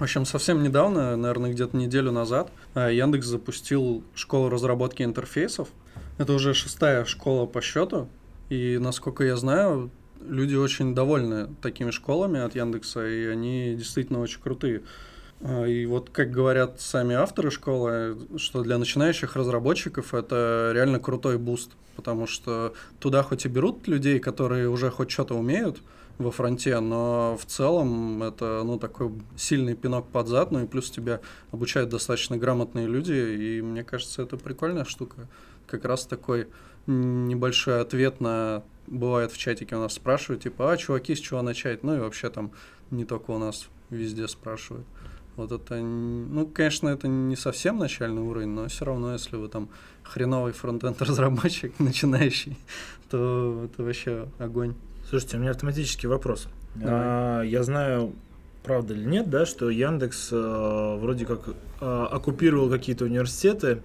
В общем, совсем недавно, наверное, где-то неделю назад, э, Яндекс запустил школу разработки интерфейсов. Это уже шестая школа по счету. И, насколько я знаю, люди очень довольны такими школами от Яндекса, и они действительно очень крутые. А, И вот, как говорят сами авторы школы, что для начинающих разработчиков это реально крутой буст, потому что туда хоть и берут людей, которые уже хоть что-то умеют во фронте, но в целом это ну, такой сильный пинок под зад, ну и плюс тебя обучают достаточно грамотные люди, и мне кажется, это прикольная штука. Как раз такой небольшой ответ на... Бывает в чатике у нас спрашивают, типа, а, чуваки, с чего начать? Ну и вообще там не только у нас везде спрашивают. Вот это, ну, конечно, это не совсем начальный уровень, но все равно, если вы там хреновый фронтенд (laughs) разработчик, начинающий, то это вообще огонь. Слушайте, у меня автоматический вопрос. Давай. А, я знаю правда или нет, да, что Яндекс э, вроде как э, оккупировал какие-то университеты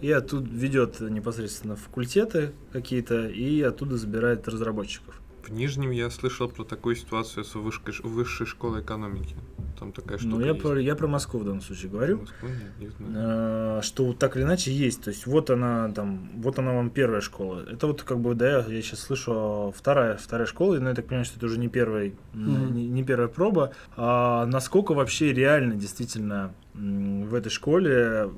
и оттуда ведет непосредственно факультеты какие-то и оттуда забирает разработчиков. В Нижнем я слышал про такую ситуацию с вышкой, высшей школой экономики. Там такая штука Ну, я есть. про, я про Москву в данном случае говорю. Москву нет, не знаю. Э, что вот так или иначе есть. То есть вот она там, вот она вам первая школа. Это вот как бы, да, я сейчас слышу вторая, вторая школа, но я так понимаю, что это уже не м, Мгм. не, не первая проба. А насколько вообще реально действительно в этой школе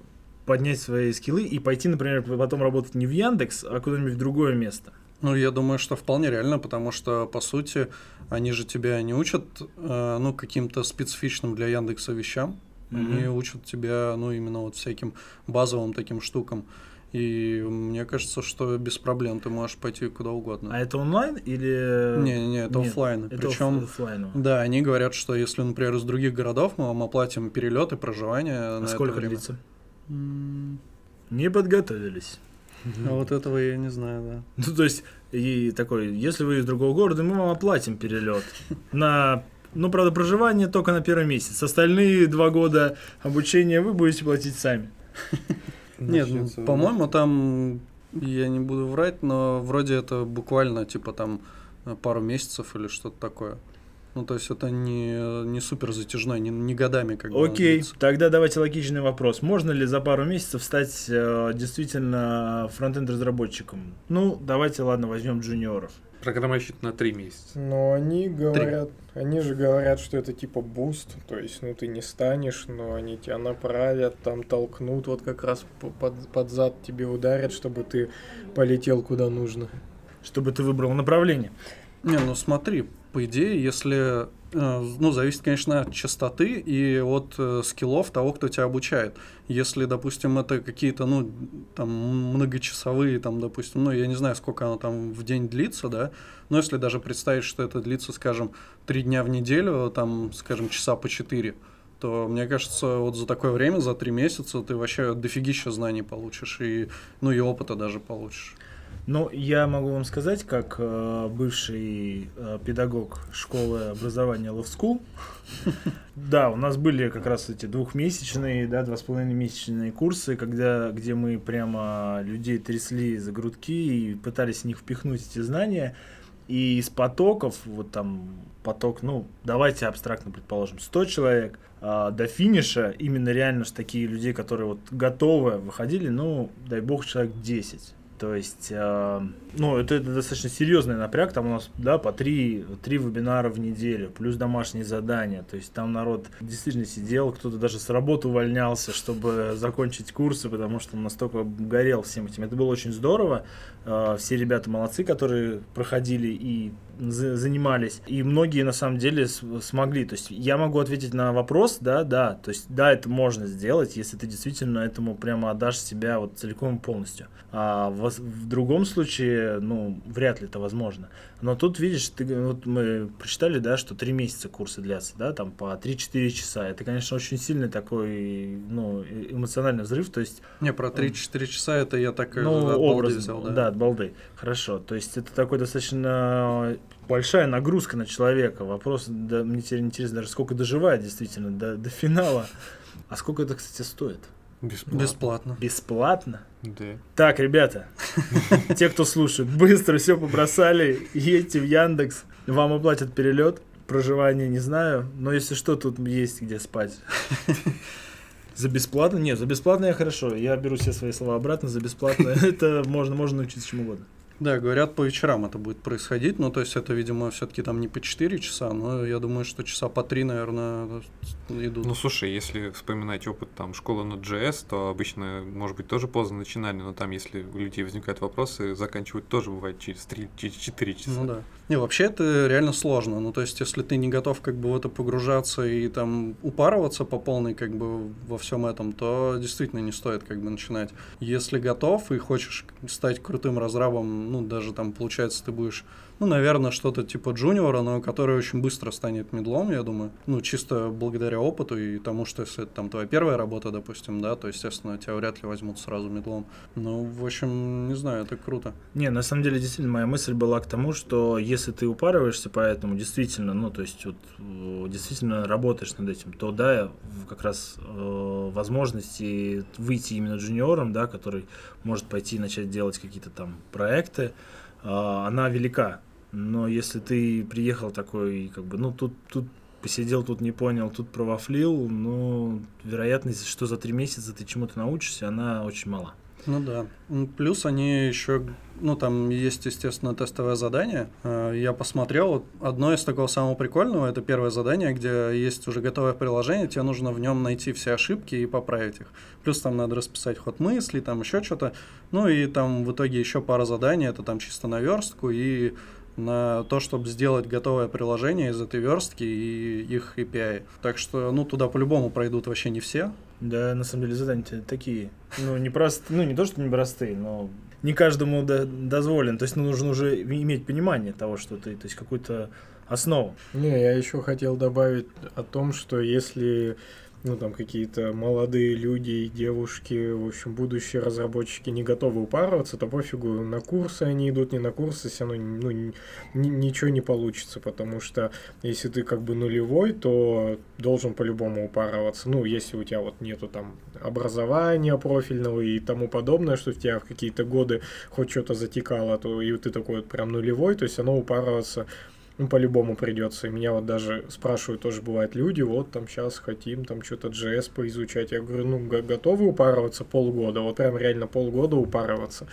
поднять свои скиллы и пойти, например, потом работать не в Яндекс, а куда-нибудь в другое место. Ну, я думаю, что вполне реально, потому что, по сути, они же тебя не учат, э, ну, каким-то специфичным для Яндекса вещам. Они Мгм. учат тебя, ну, именно вот всяким базовым таким штукам. И мне кажется, что без проблем ты можешь пойти куда угодно. А это онлайн или... Это Нет, оффлайн. Это Причем, офлайн. да, они говорят, что если, например, из других городов мы вам оплатим перелет и проживание на А это сколько время. длится? Не подготовились. А вот этого я не знаю, да. Ну, то есть, и такой, если вы из другого города, мы вам оплатим перелет на, ну, правда, проживание только на первый месяц. Остальные два года обучения вы будете платить сами. (laughs) Нет, ну, по-моему, там, я не буду врать, но вроде это буквально, типа, там, пару месяцев или что-то такое. Ну, то есть это не, не супер затяжной, не, не годами как бы. Окей, длится. тогда давайте логичный вопрос. Можно ли за пару месяцев стать э, действительно фронтенд-разработчиком? Ну, давайте, ладно, возьмем джуниоров. Программа на три месяца. Но они говорят, они же говорят, что это типа буст, то есть, ну ты не станешь, но они тебя направят, там толкнут, вот как раз по- под, под зад тебе ударят, чтобы ты полетел куда нужно. Чтобы ты выбрал направление. Не, ну смотри, по идее, если, э, ну, зависит, конечно, от частоты и от э, скиллов того, кто тебя обучает. Если, допустим, это какие-то, ну, там, многочасовые, там, допустим, ну, я не знаю, сколько оно там в день длится, да, но если даже представить, что это длится, скажем, три дня в неделю, там, скажем, часа по четыре, то, мне кажется, вот за такое время, за три месяца, ты вообще дофигища знаний получишь, и, ну, и опыта даже получишь. Ну, я могу вам сказать, как э, бывший э, педагог школы образования Love School, (laughs) да, у нас были как раз эти двухмесячные, да, два с половиной месячные курсы, когда, где мы прямо людей трясли за грудки и пытались в них впихнуть эти знания. И из потоков, вот там поток, ну, давайте абстрактно предположим, 100 человек, а, до финиша именно реально ж такие людей, которые вот готовы выходили, ну, дай бог, человек 10. То есть, э, ну, это, это достаточно серьезный напряг, там у нас, да, по три, три вебинара в неделю, плюс домашние задания, то есть там народ действительно сидел, кто-то даже с работы увольнялся, чтобы закончить курсы, потому что он настолько горел всем этим. Это было очень здорово, Э, все ребята молодцы, которые проходили и занимались, и многие на самом деле смогли. То есть я могу ответить на вопрос, да, да, то есть да, это можно сделать, если ты действительно этому прямо отдашь себя вот целиком и полностью. А в, в другом случае, ну, вряд ли это возможно. Но тут, видишь, ты, вот мы прочитали, да, что три месяца курсы длятся, да, там по 3-4 часа. Это, конечно, очень сильный такой, ну, э- эмоциональный взрыв, то есть Не, про 3-4 часа это я так э, ну, от балды образ, взял, да. да, от балды. Хорошо. То есть это такой достаточно большая нагрузка на человека. Вопрос, да, мне теперь интересно даже, сколько доживает действительно до, до финала. А сколько это, кстати, стоит? Бесплатно. Бесплатно. Бесплатно? Да. Так, ребята, (laughs) те, кто слушает, быстро все побросали, едьте в Яндекс, вам оплатят перелет, проживание не знаю, но если что, тут есть где спать. (laughs) За бесплатно? Нет, за бесплатно я хорошо. Я беру все свои слова обратно. За бесплатно (laughs) это можно, можно научиться чему угодно. Да, говорят, по вечерам это будет происходить. Ну, то есть это, видимо, все-таки там не по 4 часа, но я думаю, что часа по 3, наверное, идут. Ну, слушай, если вспоминать опыт там школы на JS, то обычно, может быть, тоже поздно начинали, но там, если у людей возникают вопросы, заканчивают тоже бывает через 3, через 4 часа. Ну да. Не, вообще это реально сложно. Ну, то есть, если ты не готов как бы в это погружаться и там упарываться по полной как бы во всем этом, то действительно не стоит как бы начинать. Если готов и хочешь стать крутым разрабом, ну, даже там, получается, ты будешь ну, наверное, что-то типа джуниора, но который очень быстро станет медлом, я думаю. Ну, чисто благодаря опыту и тому, что если это там твоя первая работа, допустим, да, то, естественно, тебя вряд ли возьмут сразу медлом. Ну, в общем, не знаю, это круто. Не, на самом деле, действительно, моя мысль была к тому, что если ты упарываешься по этому, действительно, ну, то есть, вот, э, действительно работаешь над этим, то, да, как раз э, возможности выйти именно джуниором, да, который может пойти и начать делать какие-то там проекты, э, она велика. Но если ты приехал такой, как бы, ну, тут, тут посидел, тут не понял, тут провафлил, ну, вероятность, что за три месяца ты чему-то научишься, она очень мала. Ну да. Плюс они еще, ну там есть, естественно, тестовое задание. А, я посмотрел, одно из такого самого прикольного, это первое задание, где есть уже готовое приложение, тебе нужно в нем найти все ошибки и поправить их. Плюс там надо расписать ход мысли, там еще что-то. Ну и там в итоге еще пара заданий, это там чисто на верстку и на то, чтобы сделать готовое приложение из этой верстки и их API. Так что, ну, туда по-любому пройдут вообще не все. Да, на самом деле задания такие, ну, не простые, ну, не то, что не простые, но не каждому до дозволен. То есть, ну, нужно уже иметь понимание того, что ты, то есть, какую-то основу. Не, я еще хотел добавить о том, что если ну, там какие-то молодые люди и девушки, в общем, будущие разработчики не готовы упарываться, то пофигу, на курсы они идут, не на курсы, все равно ну, ни, ничего не получится, потому что если ты как бы нулевой, то должен по-любому упарываться. Ну, если у тебя вот нету там образования профильного и тому подобное, что у тебя в какие-то годы хоть что-то затекало, то и ты такой вот прям нулевой, то есть оно упарываться ну, по-любому придется. И меня вот даже спрашивают тоже бывают люди, вот там сейчас хотим там что-то JS поизучать. Я говорю, ну, готовы упарываться полгода? Вот прям реально полгода упарываться.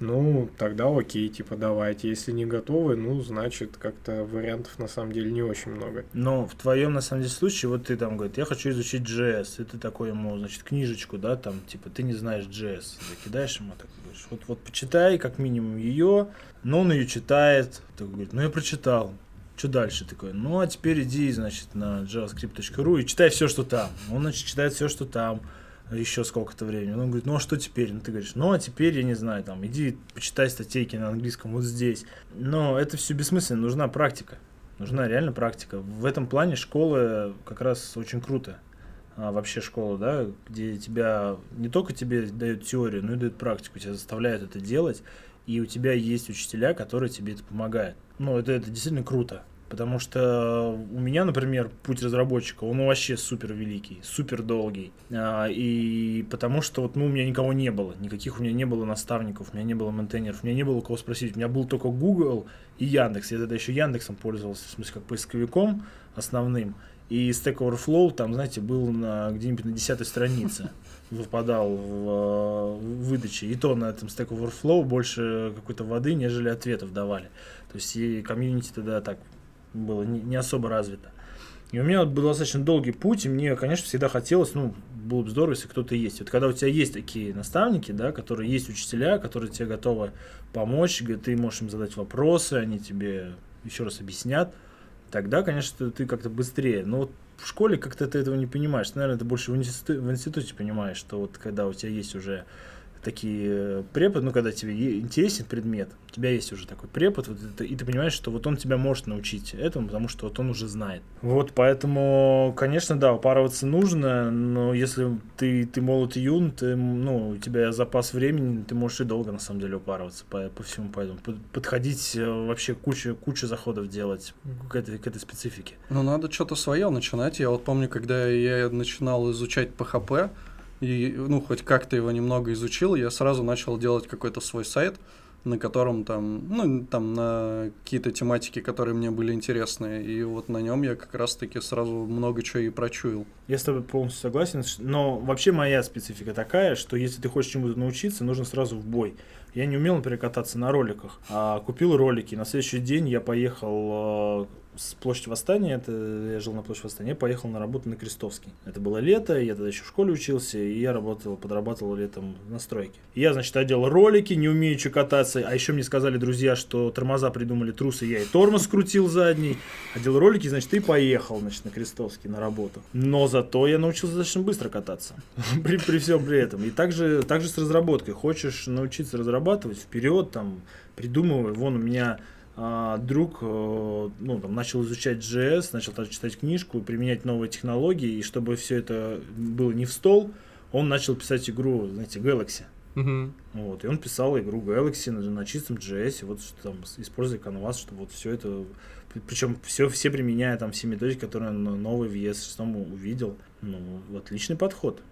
Ну, тогда окей, типа, давайте. Если не готовы, ну, значит, как-то вариантов на самом деле не очень много. Но в твоем, на самом деле, случае, вот ты там говоришь, я хочу изучить JS, и ты такой ему, значит, книжечку, да, там, типа, ты не знаешь JS, закидаешь ему, так говоришь, вот, вот почитай, как минимум, ее, но он ее читает, так говорит, ну, я прочитал, что дальше такое? Ну, а теперь иди, значит, на javascript.ru и читай все, что там. Он, значит, читает все, что там еще сколько-то времени. Он говорит, ну а что теперь? Ну ты говоришь, ну а теперь, я не знаю, там, иди почитай статейки на английском вот здесь. Но это все бессмысленно, нужна практика. Нужна реально практика. В этом плане школа как раз очень круто. А, вообще школа, да, где тебя не только тебе дают теорию, но и дают практику, тебя заставляют это делать, и у тебя есть учителя, которые тебе это помогают. Ну, это, это действительно круто. Потому что у меня, например, путь разработчика, он вообще супер великий, супер долгий. А, и потому что вот, ну, у меня никого не было, никаких у меня не было наставников, у меня не было ментейнеров, у меня не было кого спросить. У меня был только Google и Яндекс. Я тогда еще Яндексом пользовался, в смысле, как поисковиком основным. И Stack Overflow там, знаете, был на, где-нибудь на десятой странице (laughs) выпадал в, в выдаче. И то на этом Stack Overflow больше какой-то воды, нежели ответов давали. То есть и комьюнити тогда так было не, не особо развито. И у меня был достаточно долгий путь, и мне, конечно, всегда хотелось, ну, было бы здорово, если кто-то есть. Вот когда у тебя есть такие наставники, да, которые есть учителя, которые тебе готовы помочь, ты можешь им задать вопросы, они тебе еще раз объяснят, тогда, конечно, ты как-то быстрее. Но вот в школе как-то ты этого не понимаешь. Наверное, ты больше в институте, понимаешь, что вот когда у тебя есть уже такие э, препод, ну, когда тебе интересен предмет, у тебя есть уже такой препод, вот это, и ты понимаешь, что вот он тебя может научить этому, потому что вот он уже знает. Вот, поэтому, конечно, да, упарываться нужно, но если ты, ты молод и юн, ты, ну, у тебя запас времени, ты можешь и долго, на самом деле, упарываться по, по всему поэтому. Подходить э, вообще кучу, кучу заходов делать к этой, к этой специфике. Ну, надо что-то свое начинать. Я вот помню, когда я начинал изучать PHP, и, ну, хоть как-то его немного изучил, я сразу начал делать какой-то свой сайт, на котором там, ну, там на какие-то тематики, которые мне были интересны, и вот на нем я как раз-таки сразу много чего и прочуял. Я с тобой полностью согласен, но вообще моя специфика такая, что если ты хочешь чему-то научиться, нужно сразу в бой. Я не умел, например, кататься на роликах, а купил ролики. На следующий день я поехал с площади Восстания, это я жил на площади Восстания, я поехал на работу на Крестовский. Это было лето, я тогда еще в школе учился, и я работал, подрабатывал летом на стройке. Я, значит, одел ролики, не умею что кататься, а еще мне сказали друзья, что тормоза придумали трусы, я и тормоз крутил задний, одел ролики, значит, и поехал, значит, на Крестовский на работу. Но зато я научился достаточно быстро кататься, (laughs) при, при всем при этом. И также, также с разработкой. Хочешь научиться разрабатывать, вперед, там, придумывай. Вон у меня а, друг э, ну, там, начал изучать JS, начал там, читать книжку, применять новые технологии, и чтобы все это было не в стол, он начал писать игру, знаете, Galaxy. Мгм. Вот, и он писал игру Galaxy на, на чистом JS, вот что там, используя Canvas, чтобы вот все это... Причем все, все применяя там все методики, которые он новый в ES6 увидел. Ну, отличный подход.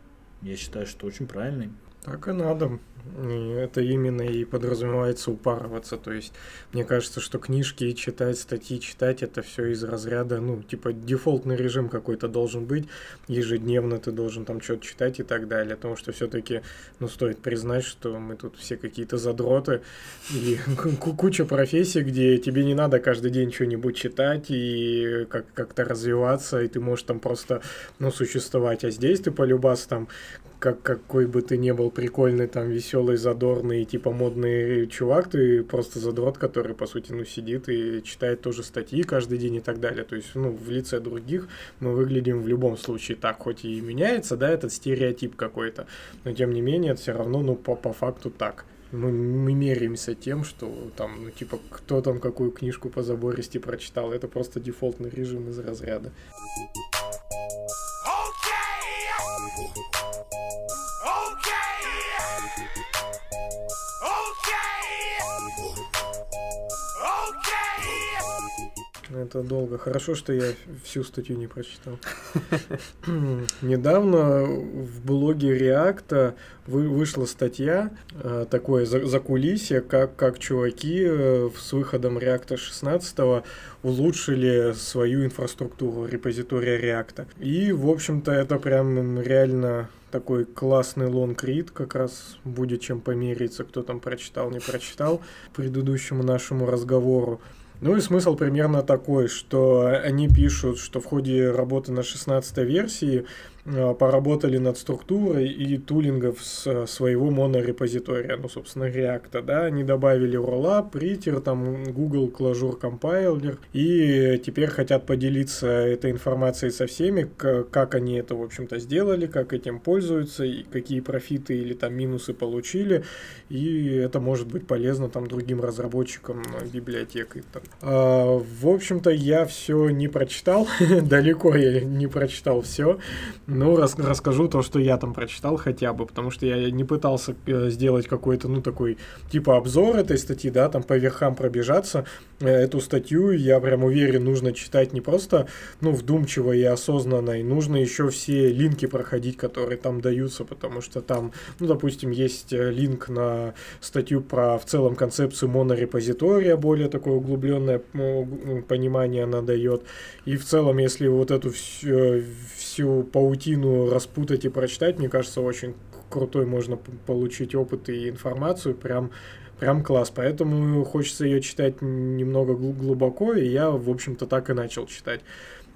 Я считаю, что очень правильный. Так и надо. И это именно и подразумевается упарываться. То есть, мне кажется, что книжки читать, статьи читать, это все из разряда, ну, типа, дефолтный режим какой-то должен быть. Ежедневно ты должен там что-то читать и так далее. Потому что все-таки, ну, стоит признать, что мы тут все какие-то задроты. И (laughs) ку- куча профессий, где тебе не надо каждый день что-нибудь читать и как- как-то развиваться, и ты можешь там просто, ну, существовать. А здесь ты полюбас там как какой бы ты ни был прикольный, там, веселый, задорный, типа модный чувак, ты просто задрот, который, по сути, ну, сидит и читает тоже статьи каждый день и так далее. То есть, ну, в лице других мы выглядим в любом случае так, хоть и меняется, да, этот стереотип какой-то, но, тем не менее, все равно, ну, по, по факту так. Мы, мы меряемся тем, что там, ну, типа, кто там какую книжку по забористи прочитал. Это просто дефолтный режим из разряда. Это долго. Хорошо, что я всю статью не прочитал. (laughs) Недавно в блоге Реакта вы, вышла статья, э, такое за, закулисье, как, как чуваки э, с выходом Реакта 16 улучшили свою инфраструктуру репозитория Реакта. И, в общем-то, это прям реально такой классный лонг-рид, как раз будет чем помериться, кто там прочитал, не прочитал, предыдущему нашему разговору. Ну и смысл примерно такой, что они пишут, что в ходе работы на 16 версии поработали над структурой и тулингов с э, своего монорепозитория, ну, собственно, React, да, они добавили Rollup, Ritter, там, Google Clojure Compiler, и теперь хотят поделиться этой информацией со всеми, как они это, в общем-то, сделали, как этим пользуются, и какие профиты или там минусы получили, и это может быть полезно там другим разработчикам э, библиотек. И там. А, в общем-то, я все не прочитал, (laughs) далеко я не прочитал все, но рас- расскажу то, что я там прочитал хотя бы, потому что я не пытался э, сделать какой-то, ну, такой, типа обзор этой статьи, да, там по верхам пробежаться. Э, Эту статью, я прям уверен, нужно читать не просто, ну, вдумчиво и осознанно, и нужно еще все линки проходить, которые там даются, потому что там, ну, допустим, есть э, линк на статью про в целом концепцию монорепозитория, более такое углубленное ну, г- понимание она дает. И в целом, если вот эту всю, всю паутину распутать и прочитать, мне кажется, очень крутой можно получить опыт и информацию, прям Прям класс, поэтому хочется ее читать немного гл- глубоко, и я, в общем-то, так и начал читать.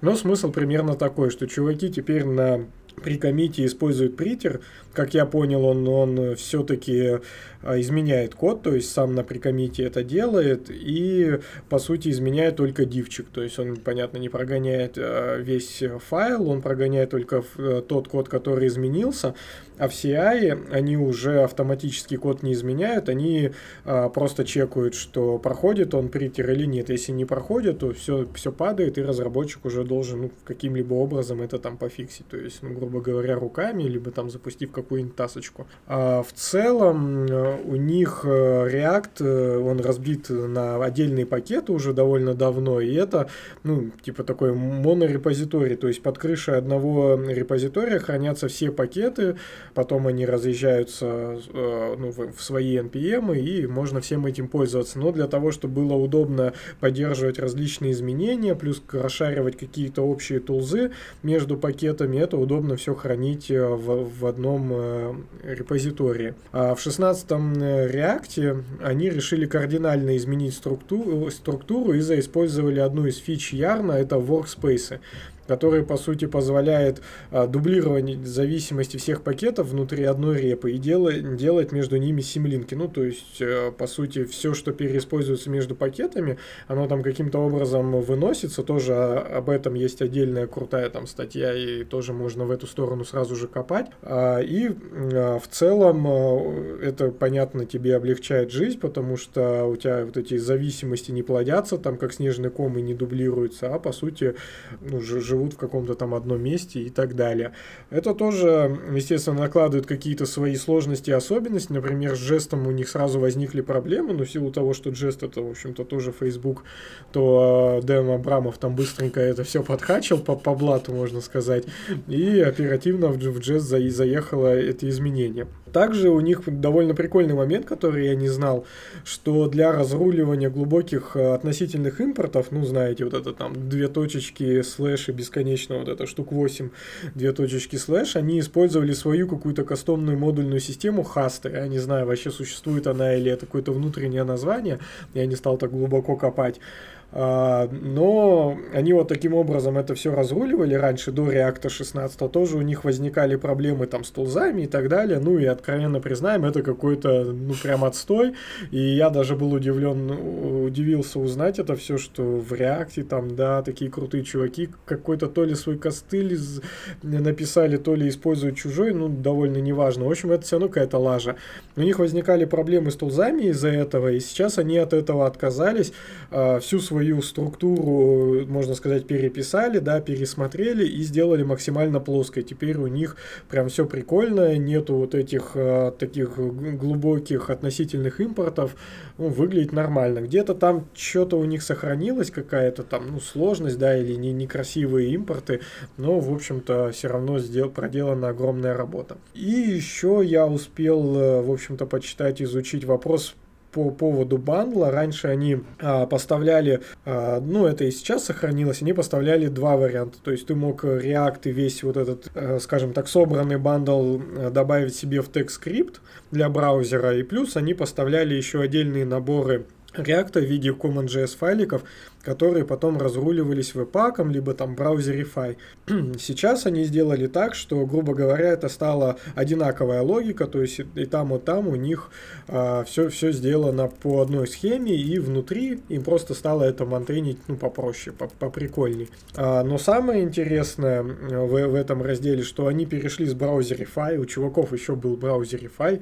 Но смысл примерно такой, что чуваки теперь на при комите используют притер, как я понял, он, он все-таки изменяет код, то есть сам на прикомите это делает, и по сути изменяет только дивчик, то есть он, понятно, не прогоняет э, весь файл, он прогоняет только э, тот код, который изменился, а в CI они уже автоматически код не изменяют, они а, просто чекают, что проходит он притер или нет. Если не проходит, то все, все падает, и разработчик уже должен ну, каким-либо образом это там пофиксить. То есть, ну, грубо говоря, руками, либо там запустив какую-нибудь тасочку. А в целом э, у них э, React, э, он разбит на отдельные пакеты уже довольно давно, и это, ну, типа такой монорепозиторий, то есть под крышей одного репозитория хранятся все пакеты, потом они разъезжаются э, ну, в, свои NPM, и можно всем этим пользоваться. Но для того, чтобы было удобно поддерживать различные изменения, плюс расшаривать какие-то общие тулзы между пакетами, это удобно все хранить в, в одном репозитории. А в 16-м React они решили кардинально изменить структуру, структуру и заиспользовали одну из фич Yarn, это workspace. Который, по сути, позволяет а, дублировать зависимости всех пакетов внутри одной репы и делать, делать между ними симлинки. Ну, то есть, а, по сути, все, что переиспользуется между пакетами, оно там каким-то образом выносится. Тоже а, об этом есть отдельная крутая там статья, и тоже можно в эту сторону сразу же копать. А, и в целом это, понятно, тебе облегчает жизнь, потому что у тебя вот эти зависимости не плодятся, там как снежный ком и не дублируются, а по сути ну, живут в каком-то там одном месте и так далее. Это тоже, естественно, накладывает какие-то свои сложности и особенности. Например, с жестом у них сразу возникли проблемы, но в силу того, что жест это, в общем-то, тоже Facebook, то э, Дэн Абрамов там быстренько это все подхачил по, по блату, можно сказать, и оперативно в, в Jest за, заехало это изменение. Также у них довольно прикольный момент, который я не знал, что для разруливания глубоких э, относительных импортов, ну, знаете, вот это там две точечки слэш и бесконечно вот это штук 8, две точечки слэш, они использовали свою какую-то кастомную модульную систему Хасты. Я не знаю, вообще существует она или это какое-то внутреннее название, я не стал так глубоко копать. А, но они вот таким образом это все разруливали раньше, до реакта 16, тоже у них возникали проблемы там с тулзами и так далее, ну и откровенно признаем, это какой-то, ну прям отстой, и я даже был удивлен, удивился узнать это все, что в реакте там, да, такие крутые чуваки, какой-то то ли свой костыль написали, то ли используют чужой, ну довольно неважно, в общем, это все равно какая-то лажа. У них возникали проблемы с тулзами из-за этого, и сейчас они от этого отказались, а, всю свою свою структуру, можно сказать, переписали, да, пересмотрели и сделали максимально плоской. Теперь у них прям все прикольно, нету вот этих э, таких глубоких относительных импортов, ну, выглядит нормально. Где-то там что-то у них сохранилось, какая-то там, ну, сложность, да, или не, некрасивые импорты, но, в общем-то, все равно сдел, проделана огромная работа. И еще я успел, э, в общем-то, почитать, изучить вопрос по поводу бандла. Раньше они а, поставляли, а, ну это и сейчас сохранилось, они поставляли два варианта. То есть ты мог React и весь вот этот, а, скажем так, собранный бандл а, добавить себе в TextScript для браузера. И плюс они поставляли еще отдельные наборы React в виде CommonJS файликов, которые потом разруливались веб-паком, либо там браузерифай. (clears throat) Сейчас они сделали так, что, грубо говоря, это стала одинаковая логика, то есть и там, и там у них а, все, все сделано по одной схеме, и внутри им просто стало это монтейнить ну, попроще, поприкольней. А, но самое интересное в, в этом разделе, что они перешли с браузерифай, у чуваков еще был браузерифай, Э,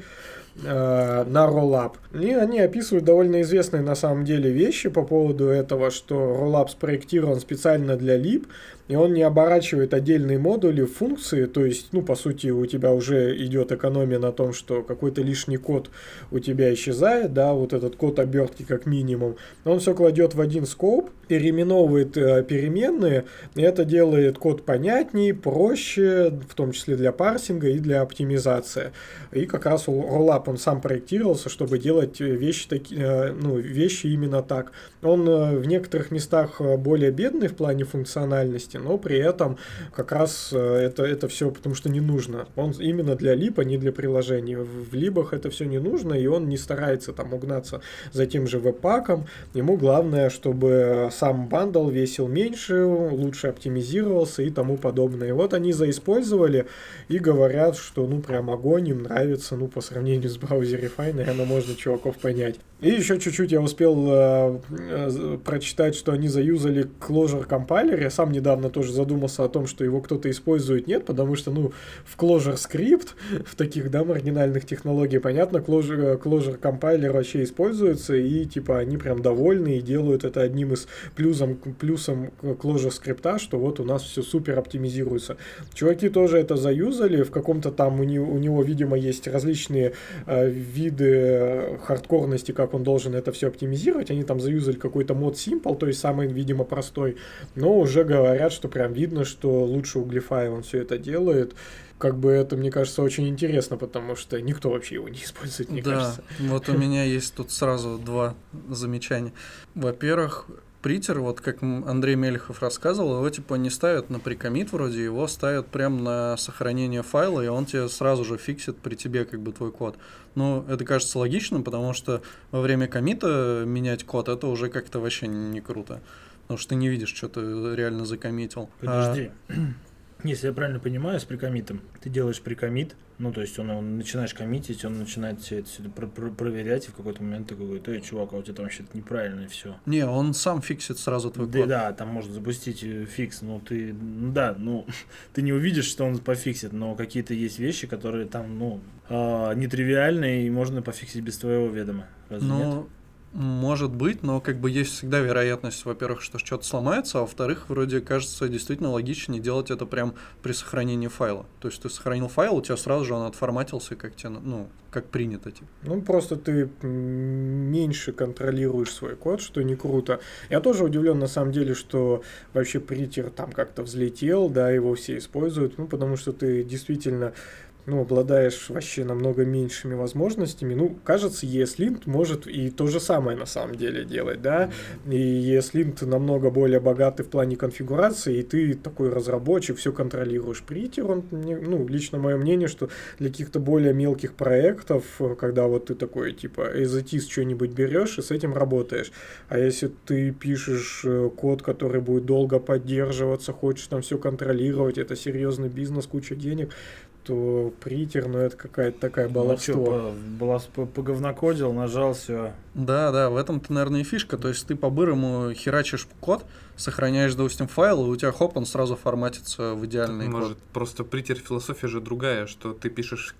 на Rollup. И они описывают довольно известные на самом деле вещи по поводу этого, что Rollup спроектирован специально для lib, и он не оборачивает отдельные модули в функции, то есть, ну, по сути, у тебя уже идет экономия на том, что какой-то лишний код у тебя исчезает, да, вот этот код обертки как минимум, он все кладет в один скоп, переименовывает э, переменные, и это делает код понятнее, проще, в том числе для парсинга и для оптимизации. И как раз Rollup он сам проектировался, чтобы делать вещи, таки, э, ну, вещи именно так. Он э, в некоторых местах э, более бедный в плане функциональности, возможности, но при этом как раз э, это, это все потому что не нужно. Он именно для липа, не для приложений. В либах это все не нужно, и он не старается там угнаться за тем же веб-паком. Ему главное, чтобы сам бандл весил меньше, лучше оптимизировался и тому подобное. И вот они заиспользовали и говорят, что ну прям огонь, им нравится, ну по сравнению с браузерифай, наверное, можно чуваков понять. И еще чуть-чуть я успел э, э, прочитать, что они заюзали Clojure компайлер. Я сам недавно тоже задумался о том, что его кто-то использует. Нет, потому что, ну, в Clojure скрипт, (laughs) в таких, да, маргинальных технологиях, понятно, Clojure, Clojure компайлер вообще используется, и, типа, они прям довольны и делают это одним из плюсом, плюсом Clojure скрипта, что вот у нас все супер оптимизируется. Чуваки тоже это заюзали, в каком-то там у него, у него видимо, есть различные э, виды хардкорности, как он должен это все оптимизировать. Они там заюзали какой-то мод Simple, то есть самый, видимо, простой. Но уже говорят, что прям видно, что лучше у Glyphy он все это делает как бы это, мне кажется, очень интересно, потому что никто вообще его не использует, мне да, кажется. Вот у меня есть тут сразу два замечания. Во-первых, Притер, вот как Андрей Мелехов рассказывал, его типа не ставят на прикомит вроде, его ставят прям на сохранение файла, и он тебе сразу же фиксит при тебе как бы твой код. Ну, это кажется логичным, потому что во время коммита менять код, это уже как-то вообще не круто. Потому что ты не видишь, что ты реально закоммитил. Подожди. (clears throat) Если я правильно понимаю, с прекоммитом, ты делаешь прекоммит, ну, то есть он, он начинаешь коммитить, он начинает все это сюда про- про- проверять, и в какой-то момент ты говорит, эй, чувак, а у тебя там вообще-то неправильно, и все. А, не, он сам фиксит сразу твой Да, код. да, там можно запустить э, фикс, но ты, ну да, ну, (laughs) ты не увидишь, что он пофиксит, но какие-то есть вещи, которые там, ну, а, нетривиальные, и можно пофиксить без твоего ведома. Разве нет? Может быть, но как бы есть всегда вероятность, во-первых, что что-то сломается, а во-вторых, вроде кажется действительно логичнее делать это прям при сохранении файла. То есть ты сохранил файл, у тебя сразу же он отформатился, как тебе, ну, как принято, типа. Ну, просто ты меньше контролируешь свой код, что не круто. Я тоже удивлен, на самом деле, что вообще притер там как-то взлетел, да, его все используют, ну, потому что ты действительно ну, обладаешь вообще намного меньшими возможностями. Ну, кажется, ESLint может и то же самое на самом деле делать, да. И ESLint намного более богатый в плане конфигурации, и ты такой разработчик, все контролируешь. Притер, он, ну, лично мое мнение, что для каких-то более мелких проектов, когда вот ты такой, типа, as it is что-нибудь берешь и с этим работаешь. А если ты пишешь э, код, который будет долго поддерживаться, хочешь там все контролировать, это серьезный бизнес, куча денег, то притер, ну, это какая-то такая Ну, баловство. балас- по- поговнокодил, нажал, все. Да, да, в этом-то, наверное, и фишка. То есть ты по-бырому херачишь код, сохраняешь, допустим, файл, и у тебя хоп, он сразу форматится в идеальный Может, код. просто притер философия же другая, что ты пишешь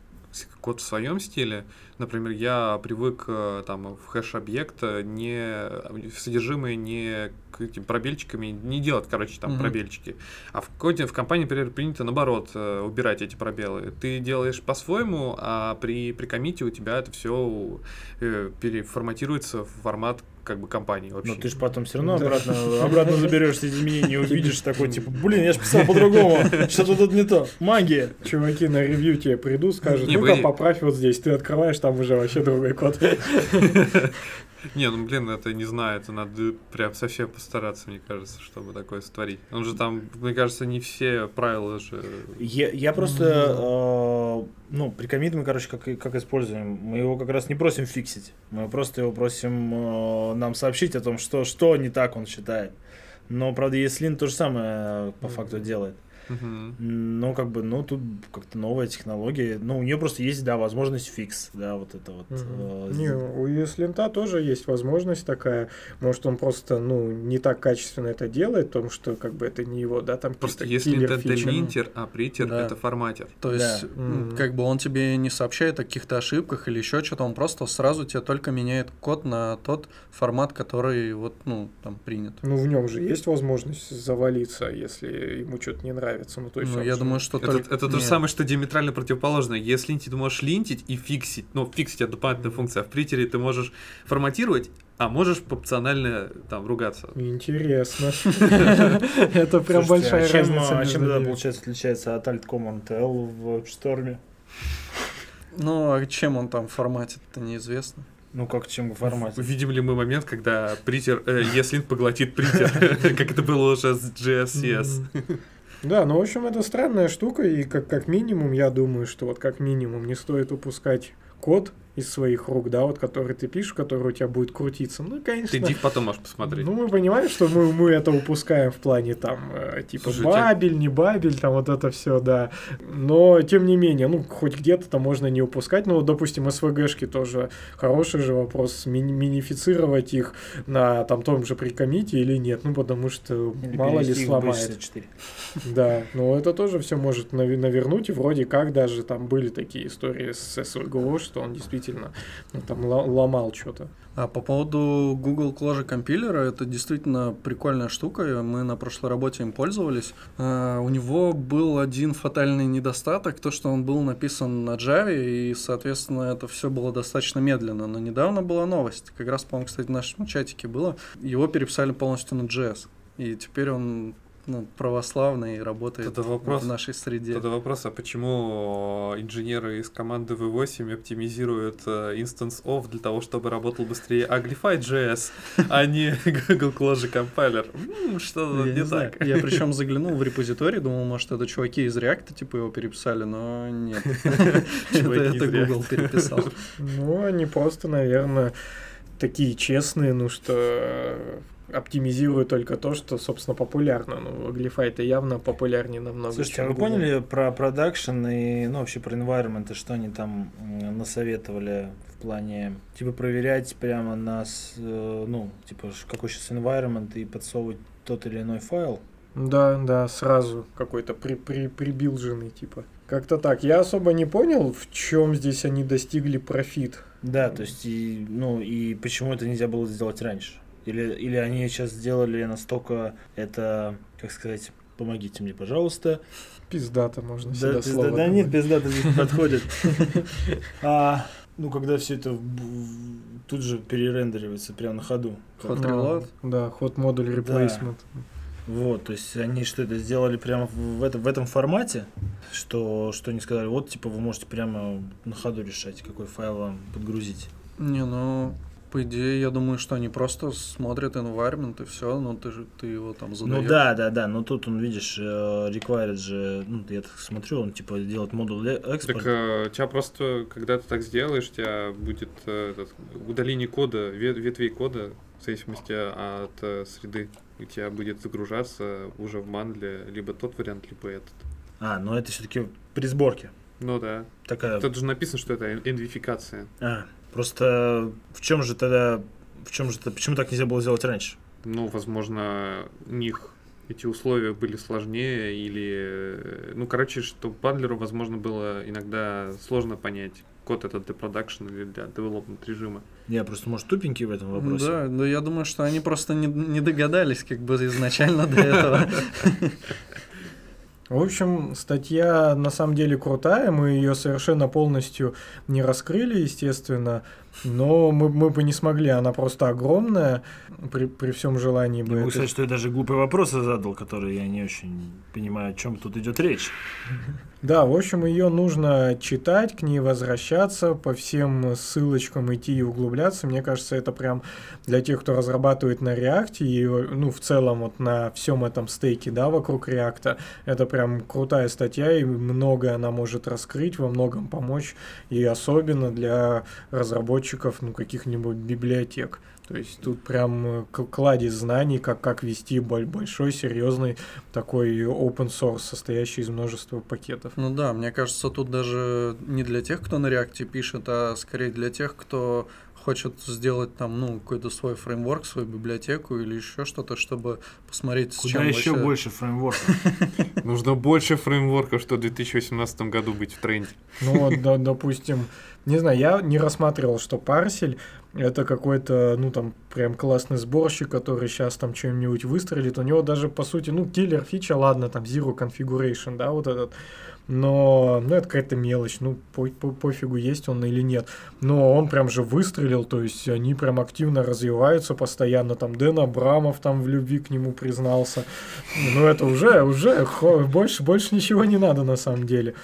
код в своем стиле. Например, я привык э, там в хэш-объект э, не в содержимое не к этим пробельчиками не делать, короче, там Мгм. пробельчики. А в коде, в компании, например, принято наоборот э, убирать эти пробелы. Ты делаешь по-своему, а при, при комите у тебя это все переформатируется в формат как бы компании Но вообще. Ну, ты же потом все равно Да. обратно, обратно заберешь эти изменения, увидишь такой, типа, блин, я же писал (laughs) по-другому, что-то тут не то, магия. Чуваки на ревью тебе придут, скажут, ну-ка поправь вот здесь. Ты открываешь, там уже вообще другой код. (laughs) Не, ну блин, это не знаю, это надо прям совсем постараться, мне кажется, чтобы такое сотворить. Он же там, мне кажется, не все правила же. Я, я просто, э, ну, прикомит мы, короче, как, как используем. Мы его как раз не просим фиксить. Мы просто его просим э, нам сообщить о том, что, что не так он считает. Но, правда, ESLint то же самое э, по факту делает. Ну, как бы, ну, тут как-то новая технология. Ну, у нее просто есть, да, возможность фикс, да, вот это вот. э, Не, у ESLint тоже есть возможность такая. Может, он просто, ну, не так качественно это делает, потому что, как бы, это не его, да, там Просто если это фичи. линтер, а притер Да. это форматер. То есть, как бы он тебе не сообщает о каких-то ошибках или еще что-то, он просто сразу тебе только меняет код на тот формат, который вот, ну, там принят. Ну, в нем же есть возможность завалиться, если ему что-то не нравится. Ну, то есть Ну, я думаю, что Это, только... это то же самое, что диаметрально противоположное. Если ты можешь линтить и фиксить, ну, фиксить это дополнительная функция, а в притере ты можешь форматировать, а можешь опционально там ругаться. Интересно. (laughs) Это прям большая а чем, разница. а между чем получается, отличается от Alt Command L в шторме? Ну, а чем он там форматит, это неизвестно. Ну, как чем в формате? Видим ли мы момент, когда притер, э, ESLint поглотит притер, (laughs) как это было уже с JSCS? Да, ну, в общем, это странная штука, и как, как минимум, я думаю, что вот как минимум не стоит упускать код из своих рук, да, вот который ты пишешь, который у тебя будет крутиться. Ну, конечно. Ты див потом можешь посмотреть. Ну, мы понимаем, что мы, мы это упускаем в плане там, э, типа, Слушай, тебя- бабель, не бабель, там вот это все, да. Но, тем не менее, ну, хоть где-то-то можно не упускать. Ну, допустим, СВГшки тоже хороший же вопрос, мини- минифицировать их на там том же прикомите или нет, ну, потому что Или мало ли сломает. B64. Да, но это тоже все может навернуть, и вроде как даже там были такие истории с СВГО, что он действительно ну, там ло- ломал что-то. А по поводу Google Clojure компилера, это действительно прикольная штука. Мы на прошлой работе им пользовались. А, у него был один фатальный недостаток, то, что он был написан на Java, и, соответственно, это все было достаточно медленно. Но недавно была новость, как раз, по-моему, кстати, в нашем чатике было. Его переписали полностью на JS. И теперь он ну, православный и работает Тогда вопрос- в нашей среде. Тогда вопрос, а почему инженеры из команды V8 оптимизируют э, instance of для того, чтобы работал быстрее Uglified.js, а не (laughs) Google Clojure? М, Что-то не так. Я причем (laughs) заглянул в репозиторий, думал, может, это чуваки из React типа его переписали, но нет. (laughs) Чуваки Это. Google переписал. Ну, они просто, наверное, такие честные, ну что оптимизируют только то, что, собственно, популярно. Ну, это явно популярнее намного. Слушайте, чем а вы Google. поняли про продакшн и, ну, вообще про environment, и что они там насоветовали в плане, типа, проверять прямо нас, э, ну, типа, какой сейчас environment и подсовывать тот или иной файл? Да, да, сразу какой-то при, при, прибилженный, типа. Как-то так. Я особо не понял, в чем здесь они достигли профит. Да, то есть, и, ну, и почему это нельзя было сделать раньше? Или, или они сейчас сделали настолько это, как сказать, помогите мне, пожалуйста. Пиздато, можно Да, сюда пизда- слово да добавить. нет, пиздата здесь не (laughs) подходит. (laughs) А, ну, когда все это тут же перерендеривается прямо на ходу. Hot Да, Reload? Да, ход модуль replacement. Вот, то есть они что это сделали прямо в, в этом, в этом формате, что, что они сказали, вот, типа, вы можете прямо на ходу решать, какой файл вам подгрузить. Не, ну, по идее, я думаю, что они просто смотрят environment и все, ну ты же ты его там задаешь. Ну да, да, да, но тут он, видишь, э, required же, ну, я так смотрю, он, типа, делает модуль экспорт. Так э, у тебя просто, когда ты так сделаешь, у тебя будет э, этот, удаление кода, ве- ветвей кода, в зависимости от э, среды. У тебя будет загружаться уже в мандле либо тот вариант, либо этот. А, но это все-таки при сборке. Ну да. Такая Тут же написано, что это энвификация. А, просто в чем же тогда, в чем же, это- почему так нельзя было сделать раньше? Ну, возможно, у них эти условия были сложнее или... Ну, короче, что бандлеру, возможно, было иногда сложно понять, код этот для продакшн или для development режима. Я просто, может, тупенький в этом вопросе. Да, да, я думаю, что они просто не, не догадались как бы изначально до этого. (laughs) В общем, статья на самом деле крутая, мы ее совершенно полностью не раскрыли, естественно, но мы, мы бы не смогли, она просто огромная, при, при всем желании бы. Могу это- сказать, что я даже глупые вопросы задал, которые я не очень понимаю, о чем тут идет речь. (laughs) Да, в общем, ее нужно читать, к ней возвращаться, по всем ссылочкам идти и углубляться. Мне кажется, это прям для тех, кто разрабатывает на React и, ну, в целом вот на всем этом стейке, да, вокруг React, это прям крутая статья, и многое она может раскрыть, во многом помочь, и особенно для разработчиков, ну, каких-нибудь библиотек. То есть тут прям э, кладезь знаний, как, как вести боль- большой, серьезный такой open source, состоящий из множества пакетов. Ну да, мне кажется, тут даже не для тех, кто на реакте пишет, а скорее для тех, кто хочет сделать там, ну, какой-то свой фреймворк, свою библиотеку или еще что-то, чтобы посмотреть, с Куда чем еще вообще- больше фреймворков? (laughs) Нужно больше фреймворков, что в 2018 году быть в тренде. Ну вот, да, допустим, не знаю, я не рассматривал, что парсель это какой-то, ну там, прям классный сборщик, который сейчас там чем-нибудь выстрелит. У него даже, по сути, ну, киллер фича, ладно, там, Zero Configuration, да, вот этот. Но, ну, это какая-то мелочь, ну, по- по- пофигу, есть он или нет. Но он прям же выстрелил, то есть они прям активно развиваются постоянно. Там Дэн Абрамов там в любви к нему признался. Ну, это уже, уже больше, больше ничего не надо на самом деле.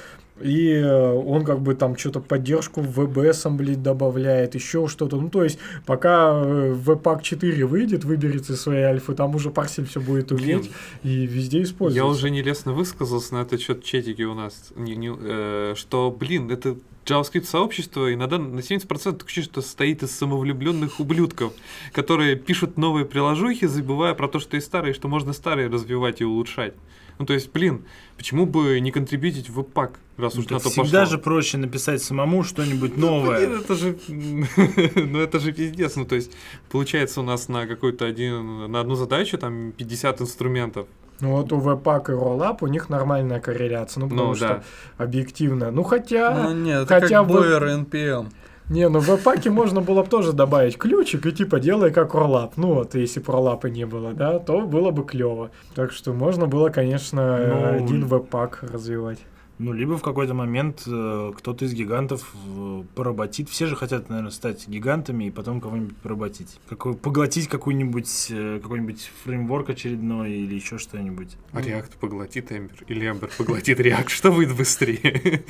И э, он как бы там что-то поддержку в WebAssembly добавляет, еще что-то. Ну, то есть, пока э, Webpack 4 выйдет, выберется из своей альфы, там уже парсель все будет Блин, уметь и везде использовать. Я уже нелестно высказался на этот счет чатики у нас, не- не- э, что, блин, это JavaScript сообщество иногда на 70% такое что состоит из самовлюбленных ублюдков, которые пишут новые приложухи, забывая про то, что и старые, что можно старые развивать и улучшать. Ну, то есть, блин, почему бы не контрибьютить в Webpack, раз уж Так на то всегда пошло? же проще написать самому что-нибудь Блин, новое. это же, (laughs) ну это же пиздец. Ну то есть получается у нас на какой-то один, на одну задачу там 50 инструментов. Ну, вот у Webpack и Rollup у них нормальная корреляция, ну, потому Ну что да. объективно. Ну, хотя... Ну нет, это Хотя как бы- Boyer NPM. Не, ну в Webpack можно было бы тоже добавить ключик и типа делай как Rollup. Ну вот, если бы Rollup не было, да, то было бы клево. Так что можно было, конечно, Ну, один Webpack развивать. Ну, либо в какой-то момент э, кто-то из гигантов э, поработит. Все же хотят, наверное, стать гигантами и потом кого-нибудь поработить. Какой, поглотить какой-нибудь э, какой-нибудь фреймворк очередной или еще что-нибудь. А React поглотит Ember или Ember поглотит React, что будет быстрее?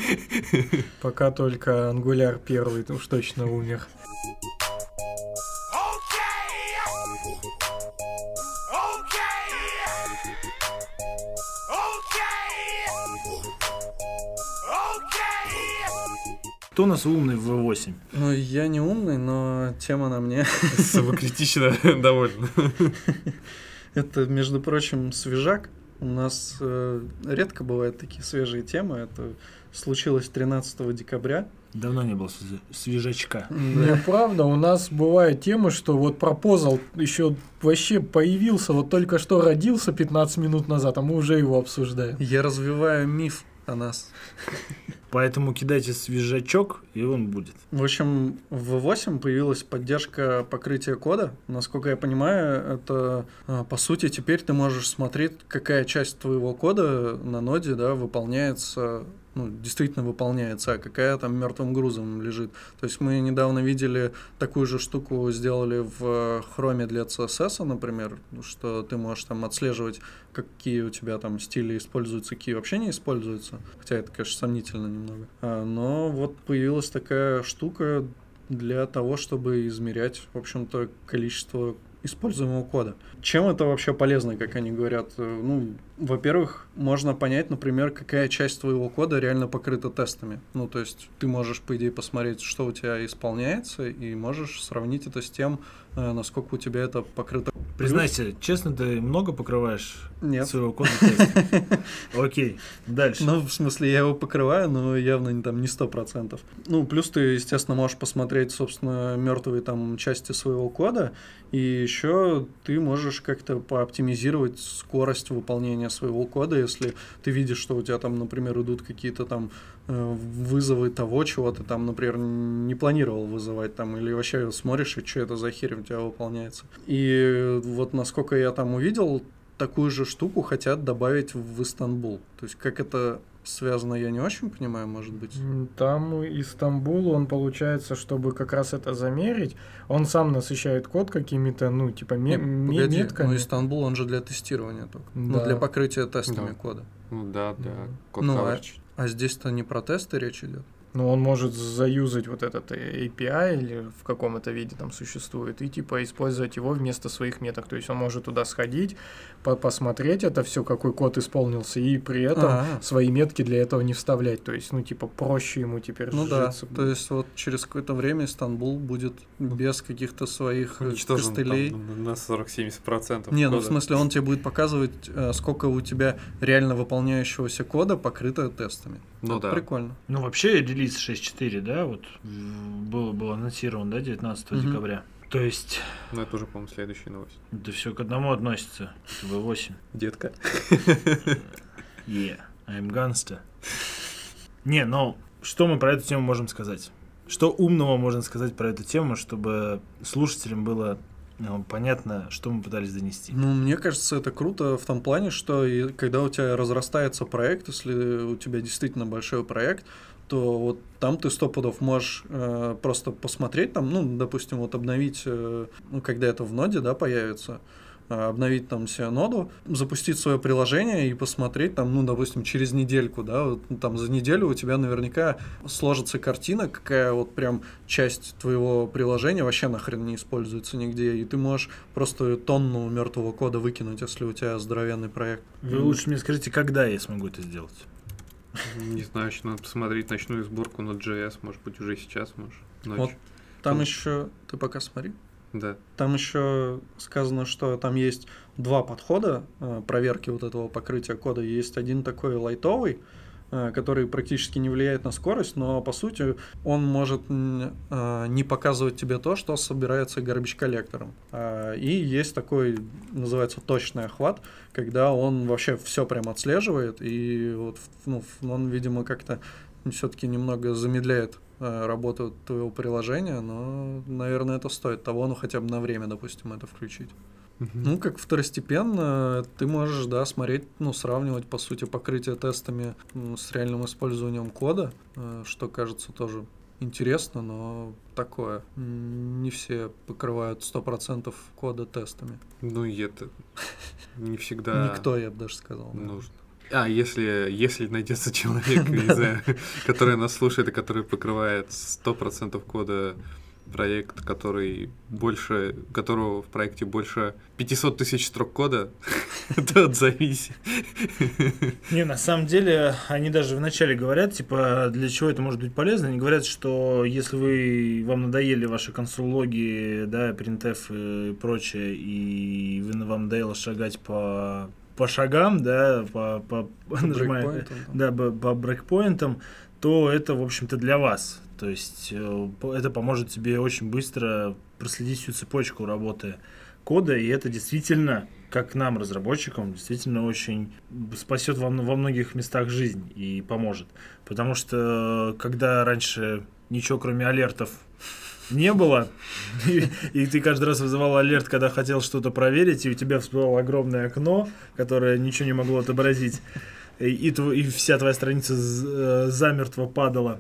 Пока только Angular первый уж точно умер. Кто у нас умный в V8? Ну, я не умный, но тема на мне. (laughs) Самокритично (laughs) довольно. (laughs) Это, между прочим, свежак. У нас э, редко бывают такие свежие темы. Это случилось 13 декабря. Давно не было све- свежачка. Неправда, у нас бывают темы, что вот пропозал еще вообще появился, вот только что родился 15 минут назад, а мы уже его обсуждаем. Я развиваю миф о нас. Поэтому кидайте свежачок, и он будет. В общем, в V8 появилась поддержка покрытия кода. Насколько я понимаю, это а, по сути теперь ты можешь смотреть, какая часть твоего кода на ноде да, выполняется, ну, действительно выполняется, а какая там мертвым грузом лежит. То есть мы недавно видели такую же штуку сделали в хроме для CSS, например, что ты можешь там отслеживать, какие у тебя там стили используются, какие вообще не используются. Хотя это, конечно, сомнительно немного. А, но вот появилась такая штука для того, чтобы измерять, в общем-то, количество используемого кода. Чем это вообще полезно, как они говорят? Э, Ну, во-первых, можно понять, например, какая часть твоего кода реально покрыта тестами. Ну, то есть ты можешь, по идее, посмотреть, что у тебя исполняется, и можешь сравнить это с тем, э, насколько у тебя это покрыто. Признайся, честно, ты много покрываешь Нет. своего кода тестом? (laughs) Окей, дальше. Ну, в смысле, я его покрываю, но явно не там не сто процентов. Ну, плюс ты, естественно, можешь посмотреть, собственно, мертвые там части своего кода, и еще ты можешь как-то пооптимизировать скорость выполнения своего кода, если ты видишь, что у тебя там, например, идут какие-то там э, вызовы того, чего ты там, например, не планировал вызывать там, или вообще смотришь, и что это за херь у тебя выполняется. И вот насколько я там увидел, такую же штуку хотят добавить в Истанбул. То есть как это связано, я не очень понимаю, может быть. Там из Стамбула он получается, чтобы как раз это замерить, он сам насыщает код какими-то, ну, типа, Не, погоди, метками. но Истанбул, он же для тестирования только. Ну, Да. для покрытия тестами Да. кода. Ну да, да. Код Ну, а-. А здесь-то не про тесты речь идет. Ну, он может заюзать вот этот э, API или в каком это виде там существует, и типа использовать его вместо своих меток. То есть он может туда сходить, по- посмотреть это все, какой код исполнился, и при этом А, свои метки для этого не вставлять. То есть, ну, типа, проще ему теперь ну да, житься то есть вот через какое-то время Стамбул будет без каких-то своих э, Уничтожен костылей. там на 40-70%. Не, ну в кода. смысле он тебе будет показывать, э, сколько у тебя реально выполняющегося кода покрыто тестами. Ну Это да. Прикольно. Ну, вообще, релиз 6.4, да, вот в- был, был анонсирован, да, 19 Мгм. декабря. То есть, Ну это уже, по-моему, следующая новость. это все к одному относится. Это V8. Детка. (laughs) Yeah, I'm gangsta. Не, ну, что мы про эту тему можем сказать? Что умного можно сказать про эту тему, чтобы слушателям было ну, понятно, что мы пытались донести? Ну, мне кажется, это круто в том плане, что и когда у тебя разрастается проект, если у тебя действительно большой проект, то вот там ты сто пудов можешь э, просто посмотреть там, ну, допустим, вот обновить, э, ну, когда это в ноде, да, появится, э, обновить там себе ноду, запустить свое приложение и посмотреть там, ну, допустим, через недельку, да, вот, ну, там за неделю у тебя наверняка сложится картина, какая вот прям часть твоего приложения вообще нахрен не используется нигде, и ты можешь просто тонну мертвого кода выкинуть, если у тебя здоровенный проект. Вы лучше мне скажите, когда я смогу это сделать? Не знаю, еще надо посмотреть ночную сборку на JS, может быть, уже сейчас, может, ночью. Вот. Там Там- еще, ты пока смотри, Да. там еще сказано, что там есть два подхода э, проверки вот этого покрытия кода. Есть один такой лайтовый, который практически не влияет на скорость, но по сути он может э, не показывать тебе то, что собирается garbage коллектором. А, И есть такой, называется точный охват, когда он вообще все прям отслеживает, и вот ну, он, видимо, как-то все-таки немного замедляет э, работу твоего приложения, но, наверное, это стоит того, ну хотя бы на время, допустим, это включить. Ну, как второстепенно, ты можешь, да, смотреть, ну, сравнивать, по сути, покрытие тестами с реальным использованием кода, э, что кажется тоже интересно, но такое. Не все покрывают 100% кода тестами. Ну и это не всегда Никто, я бы даже сказал. нужно. А, если, если найдется (laughs) человек, не знаю, (laughs) который нас слушает и который покрывает 100% кода проект, который больше, которого в проекте больше 500 тысяч строк кода, (laughs) то отзовись. Не, на самом деле, они даже вначале говорят, типа, для чего это может быть полезно. Они говорят, что если вы, вам надоели ваши консулоги, да, принтеф и прочее, и вы, вам надоело шагать по по шагам, да, по, по, По (laughs) нажимая, да, по, по брейкпоинтам, то это, в общем-то, для вас. То есть э, это поможет тебе очень быстро проследить всю цепочку работы кода, и это действительно, как нам, разработчикам, действительно очень спасет мно- во многих местах жизнь и поможет. Потому что когда раньше ничего кроме алертов не было, и, и ты каждый раз вызывал алерт, когда хотел что-то проверить, и у тебя всплывало огромное окно, которое ничего не могло отобразить, и, и и вся твоя страница э, замертво падала.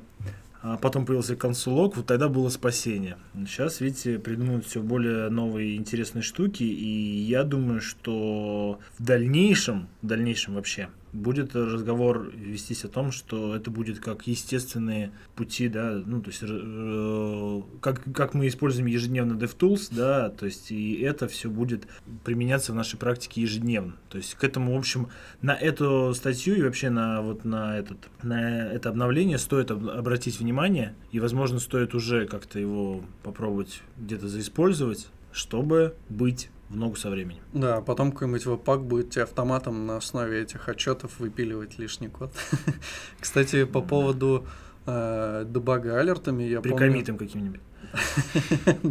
А потом появился консулок, вот тогда было спасение. Сейчас, видите, придумывают все более новые интересные штуки, и я думаю, что в дальнейшем, в дальнейшем вообще, будет разговор вестись о том, что это будет как естественные пути, да, ну, то есть, э, как, как мы используем ежедневно DevTools, да, то есть, и это все будет применяться в нашей практике ежедневно. То есть, к этому, в общем, на эту статью и вообще на вот на этот на это обновление стоит об- обратить внимание и, возможно, стоит уже как-то его попробовать где-то заиспользовать, чтобы быть в ногу со временем. Да, а потом какой-нибудь веб-пак будет тебе автоматом на основе этих отчетов выпиливать лишний код. (laughs) Кстати, по поводу э, дебага алертами, я помню... Прикомитым каким-нибудь. (laughs)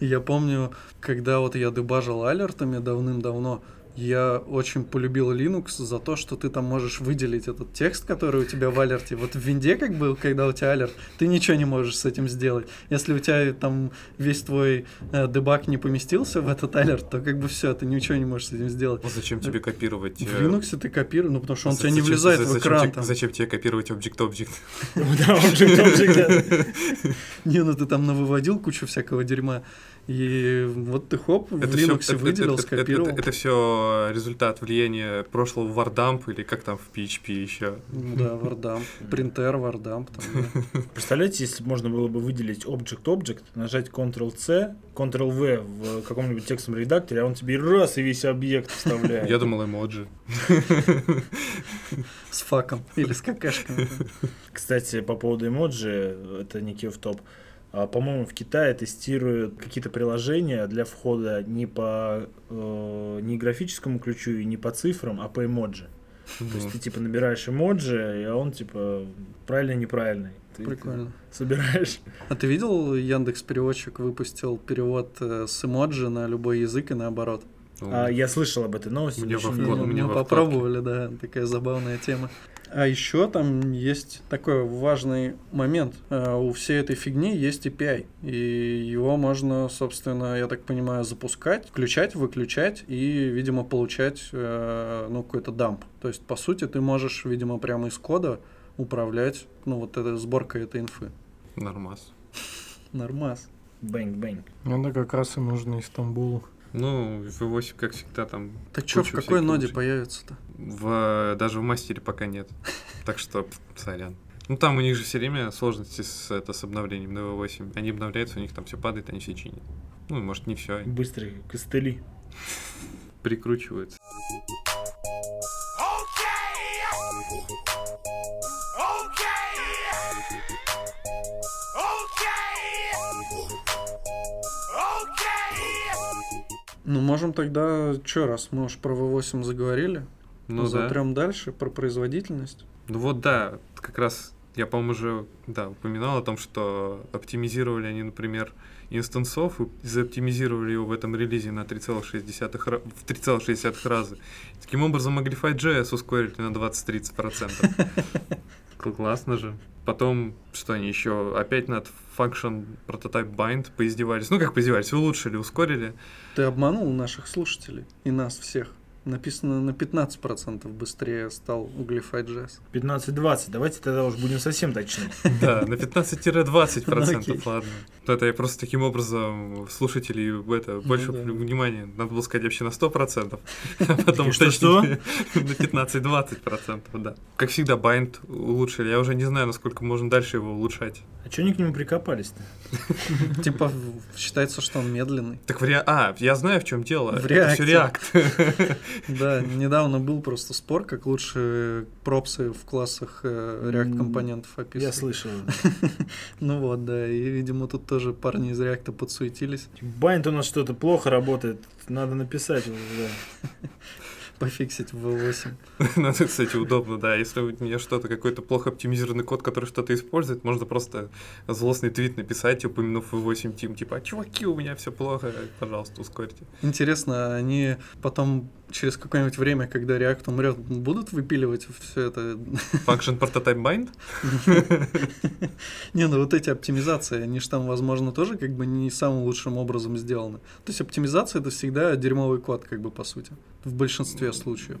Я помню, когда вот я дебажил алертами давным-давно, я очень полюбил Linux за то, что ты там можешь выделить этот текст, который у тебя в алерте. Вот в винде, как был, когда у тебя алерт, ты ничего не можешь с этим сделать. Если у тебя там весь твой э, дебаг не поместился в этот алерт, то как бы все, ты ничего не можешь с этим сделать. Вот зачем тебе копировать? В э, Linux ты копируешь, ну потому что он у тебя не зачем- влезает за- в зачем экран. тебе- там. Зачем тебе копировать Object-Object? (laughs) Да, object, object, да. (laughs) Не, ну ты там навыводил кучу всякого дерьма. И вот ты хоп, в всё- Linux выделил, скопировал. Это, все результат влияния прошлого Wardamp или как там в PHP еще. Да, вардамп. Принтер, вардамп. Там, да. (laughs) Представляете, если бы можно было бы выделить Object-Object, нажать Ctrl-C, Ctrl-V в каком-нибудь текстовом редакторе, а он тебе раз и весь объект вставляет. Я думал эмоджи. С факом или с какашками. Кстати, по поводу эмоджи, это не в топ. А, По-моему, в Китае тестируют какие-то приложения для входа не по э, не графическому ключу и не по цифрам, а по эмоджи. То есть ты типа набираешь эмоджи, и он типа правильный, неправильный. Ты Прикольно. собираешь. А ты видел, Яндекс Переводчик выпустил перевод э, с эмоджи на любой язык и наоборот? Ну, А, я слышал об этой новости. Мне во видел. мне мы вкладке. попробовали, да, такая забавная тема. А еще там есть такой важный момент. Э, У всей этой фигни есть API, и его можно, собственно, я так понимаю, запускать, включать, выключать и, видимо, получать э, ну, какой-то дамп. То есть, по сути, ты можешь, видимо, прямо из кода управлять, ну, вот этой сборкой этой инфы. Нормас. Нормас. Бэнк-бэнк. Это как раз и нужно Истамбулу. Ну, V8, как всегда, там Так что, в какой ноде функций. появится-то? в, даже в мастере пока нет. (laughs) Так что, сорян. Ну, там у них же все время сложности с, это, с обновлением на V8. Они обновляются, у них там все падает, они все чинят. Ну, может, не все, Быстрые костыли. прикручиваются. Ну, можем тогда, что раз мы уж про V8 заговорили, Ну, да. затрем дальше про производительность. Ну вот да, как раз я, по-моему, уже да, упоминал о том, что оптимизировали они, например, инстансов и заоптимизировали его в этом релизе на 3,6 ра- в 3,6 раза. Таким образом, Maglify.js ускорили на 20-30%. (laughs) Классно же. Потом, что они еще, опять над Function Prototype Bind поиздевались. Ну, как поиздевались, улучшили, ускорили. Ты обманул наших слушателей и нас всех. Написано на 15% быстрее стал Uglify.js. 15-20. Давайте тогда уж будем совсем точны. (laughs) Да, на 15-20%, Ну, ладно. Это я просто таким образом слушателей это, больше да. внимания. Надо было сказать вообще на 100%, (laughs) а потом Что-что? уточнить (laughs) на 15-20%, да. Как всегда, bind улучшили. Я уже не знаю, насколько можно дальше его улучшать. А что они к нему прикопались-то? Типа считается, что он медленный. Так в. А, я знаю, в чем дело. В Это все React. Да, недавно был просто спор, как лучше пропсы в классах э, React М, компонентов Я описывать. слышал. (laughs) Ну вот, да, и, видимо, тут тоже парни из React подсуетились. Байнт у нас что-то плохо работает. Надо написать. уже, да. (laughs) Пофиксить в V8. (laughs) Ну, это, кстати, удобно, да. Если у меня что-то, какой-то плохо оптимизированный код, который что-то использует, можно просто злостный твит написать, упомянув V8 Team, типа, «А, чуваки, у меня все плохо, пожалуйста, ускорьте. Интересно, они потом через какое-нибудь время, когда React умрет, будут выпиливать все это? Function Prototype Bind? Не, ну вот эти оптимизации, они же там, возможно, тоже как бы не самым лучшим образом сделаны. То есть оптимизация это всегда дерьмовый код, как бы по сути, в большинстве случаев.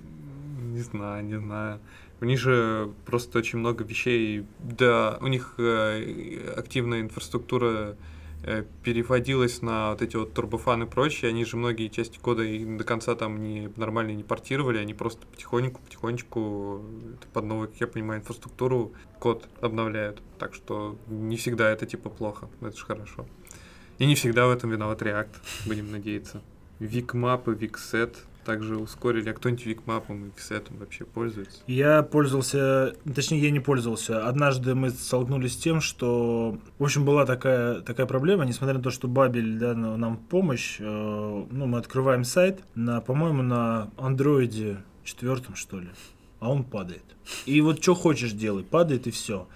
Не знаю, не знаю. У них же просто очень много вещей. Да, у них э, активная инфраструктура э, переводилась на вот эти вот турбофаны и прочее. Они же многие части кода и до конца там не нормально не портировали, они просто потихоньку, потихонечку это под новую, как я понимаю, инфраструктуру код обновляют. Так что не всегда это типа плохо, это же хорошо. И не всегда в этом виноват React, будем надеяться. Викмап и Виксет также ускорили. А кто-нибудь Викмапом и Виксетом вообще пользуется? Я пользовался, точнее, я не пользовался. Однажды мы столкнулись с тем, что, в общем, была такая, такая проблема, несмотря на то, что Бабель да, на- нам в помощь, э, ну, мы открываем сайт, на, по-моему, на андроиде четвертом, что ли, а он падает. И вот что хочешь делай, падает и все.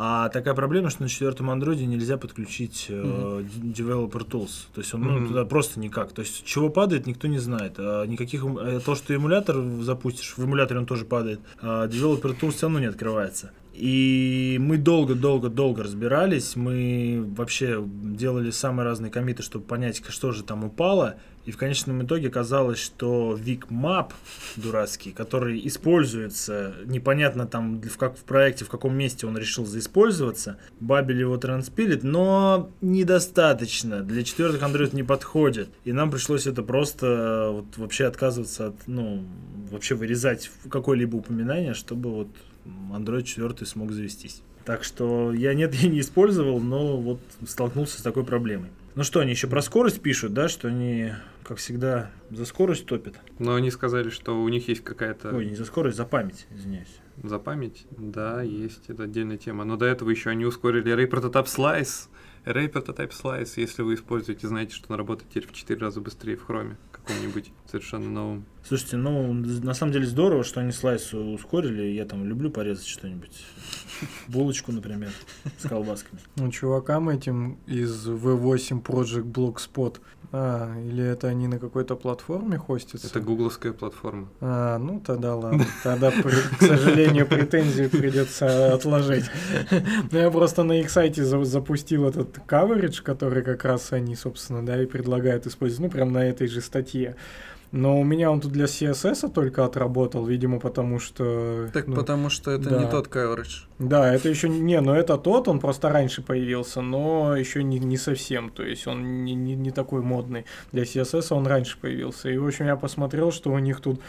А такая проблема, что на четвертом андроиде нельзя подключить э, д- Developer Tools. То есть он ну, Мгм. туда просто никак. То есть чего падает, никто не знает. А никаких э, то, что эмулятор запустишь, в эмуляторе он тоже падает. А Developer Tools все равно не открывается. И мы долго-долго-долго разбирались, мы вообще делали самые разные комиты, чтобы понять, что же там упало. И в конечном итоге оказалось, что VicMap дурацкий, который используется, непонятно там в, как, в проекте, в каком месте он решил заиспользоваться, Бабель его транспилит, но недостаточно. Для четвертых Android не подходит. И нам пришлось это просто э, вот, вообще отказываться от, ну, вообще вырезать какое-либо упоминание, чтобы вот Android 4 смог завестись. Так что я нет, я не использовал, но вот столкнулся с такой проблемой. Ну что, они еще про скорость пишут, да, что они, как всегда, за скорость топят. Но они сказали, что у них есть какая-то Ой, не за скорость, за память, извиняюсь. за память. Да, есть, это отдельная тема. Но до этого еще они ускорили Array Prototype Slice. Array Prototype Slice, если вы используете, знаете, что он работает теперь в 4 раза быстрее в хроме каком-нибудь совершенно новом. Слушайте, ну, на самом деле здорово, что они слайс ускорили. Я там люблю порезать что-нибудь. Булочку, например, с колбасками. Ну, чувакам этим из V8 Project Blogspot. А, или это они на какой-то платформе хостятся? Это гугловская платформа. А, ну тогда ладно. Тогда, к сожалению, претензию придется отложить. Ну, я просто на их сайте за- запустил этот coverage, который как раз они, собственно, да, и предлагают использовать, ну, прям на этой же статье. Но у меня он тут для CSS только отработал, видимо, потому что... Так ну, потому что это да. не тот coverage. Да, это еще не, но это тот, он просто раньше появился, но еще не, не совсем, то есть он не, не, не такой модный. Для CSS он раньше появился. И, в общем, я посмотрел, что у них тут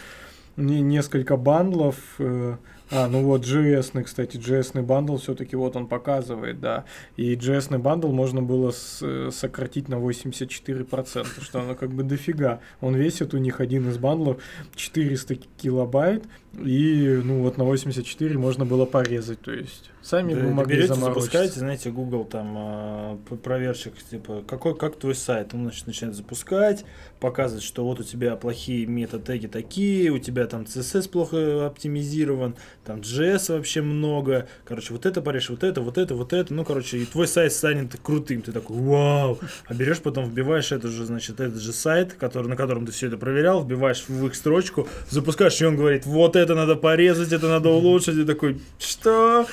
не- несколько бандлов. э, а, ну вот JS, кстати, JS бандл все-таки вот он показывает, да. И JS бандл можно было с- э, сократить на 84%, что оно как бы дофига. Он весит у них один из бандлов 400 килобайт, и ну вот на 84 можно было порезать, то есть сами Да, бы могли берете, запускаете, знаете, Google там п- проверщик, типа, какой, как твой сайт? Он значит, начинает запускать, показывает, что вот у тебя плохие мета-теги такие, у тебя там CSS плохо оптимизирован, там JS вообще много, короче, вот это порежь, вот это, вот это, вот это, ну, короче, и твой сайт станет крутым, ты такой, вау, а берешь потом, вбиваешь это же, значит, этот же сайт, который, на котором ты все это проверял, вбиваешь в их строчку, запускаешь, и он говорит, вот это надо порезать, это надо улучшить, и такой, что?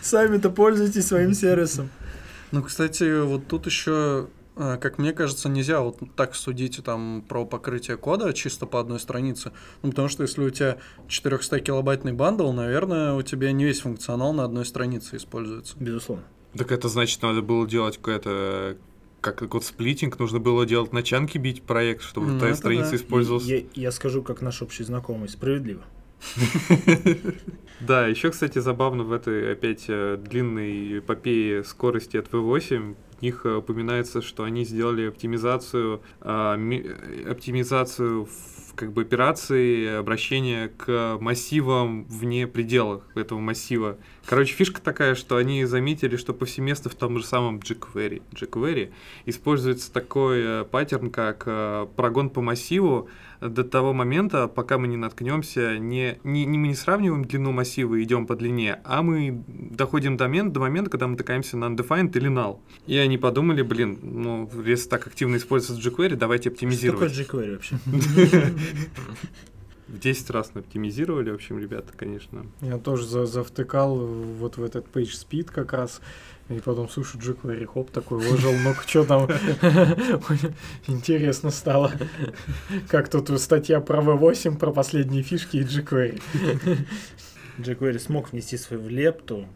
Сами-то пользуйтесь своим сервисом. Ну, кстати, вот тут еще А, Как мне кажется, нельзя вот так судить там про покрытие кода чисто по одной странице. Ну, потому что если у тебя 400-килобайтный бандл, наверное, у тебя не весь функционал на одной странице используется. Безусловно. Так это значит, надо было делать какое-то как code splitting, нужно было делать на chunk'и бить проект, чтобы Ну, твоя страница да. использовалась. Я, я скажу, как наш общий знакомый, справедливо. (laughs) Да, еще, кстати, забавно в этой опять э, длинной эпопее скорости от V8 в них э, упоминается, что они сделали оптимизацию, а, ми- оптимизацию как бы операции обращения к массивам вне пределах этого массива. Короче, фишка такая, что они заметили, что повсеместно в том же самом jQuery, jQuery используется такой э, паттерн, как э, прогон по массиву до того момента, пока мы не наткнемся, не, не, не мы не сравниваем длину массива и идем по длине, а мы доходим до момента, до момента, когда мы натыкаемся на undefined или null. И они подумали, блин, ну, если так активно используется jQuery, давайте Что такое оптимизировать. jQuery вообще? (laughs) В 10 раз оптимизировали, в общем, ребята, конечно. Я тоже за- завтыкал вот в этот page speed как раз. И потом, слушай, jQuery, хоп, такой выжил, ну-ка, что там? (laughs) Интересно стало. Как тут статья про V8, про последние фишки и jQuery. jQuery смог внести свою лепту,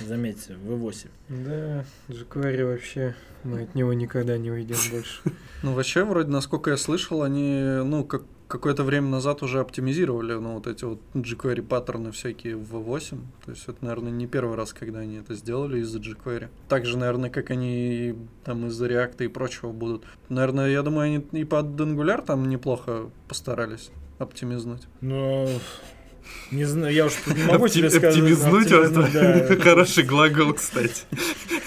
заметьте, в V8. Да, jQuery вообще, мы от него никогда не уйдем больше. Ну, вообще, вроде, насколько я слышал, они, ну, как какое-то время назад уже оптимизировали, ну, вот эти вот jQuery паттерны всякие в V8. То есть это, наверное, не первый раз, когда они это сделали из-за jQuery. Так же, наверное, как они там из-за React и прочего будут. Наверное, я думаю, они и под Angular там неплохо постарались оптимизнуть. Но не знаю, я уж не могу Опти- тебе сказать. Оптимизнуть, это да. (laughs) хороший глагол, кстати.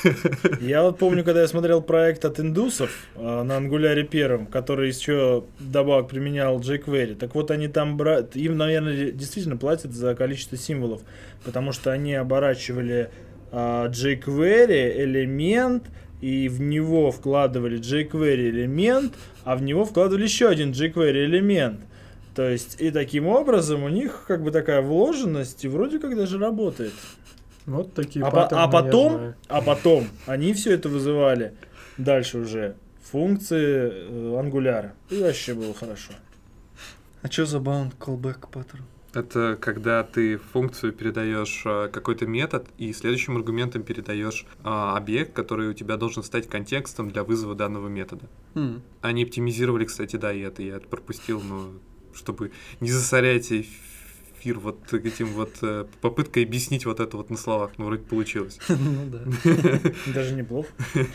(laughs) Я вот помню, когда я смотрел проект от индусов а, на Angular первом, который еще добавок применял jQuery, так вот они там бра... им, наверное, действительно платят за количество символов, потому что они оборачивали а, jQuery элемент и в него вкладывали jQuery элемент, а в него вкладывали еще один jQuery элемент. То есть и таким образом у них как бы такая вложенность и вроде как даже работает. Вот такие А, паттерны а я потом, знаю. а потом они все это вызывали дальше уже функции э, ангуляра. И вообще было хорошо. А что за bound callback паттерн? Это когда ты функцию передаешь а, какой-то метод и следующим аргументом передаешь а, объект, который у тебя должен стать контекстом для вызова данного метода. М, Они оптимизировали, кстати, да, и это я это пропустил, но чтобы не засорять эфир вот этим вот э, попыткой объяснить вот это вот на словах, ну вроде получилось. (laughs) Ну да. (laughs) Даже неплохо. (laughs)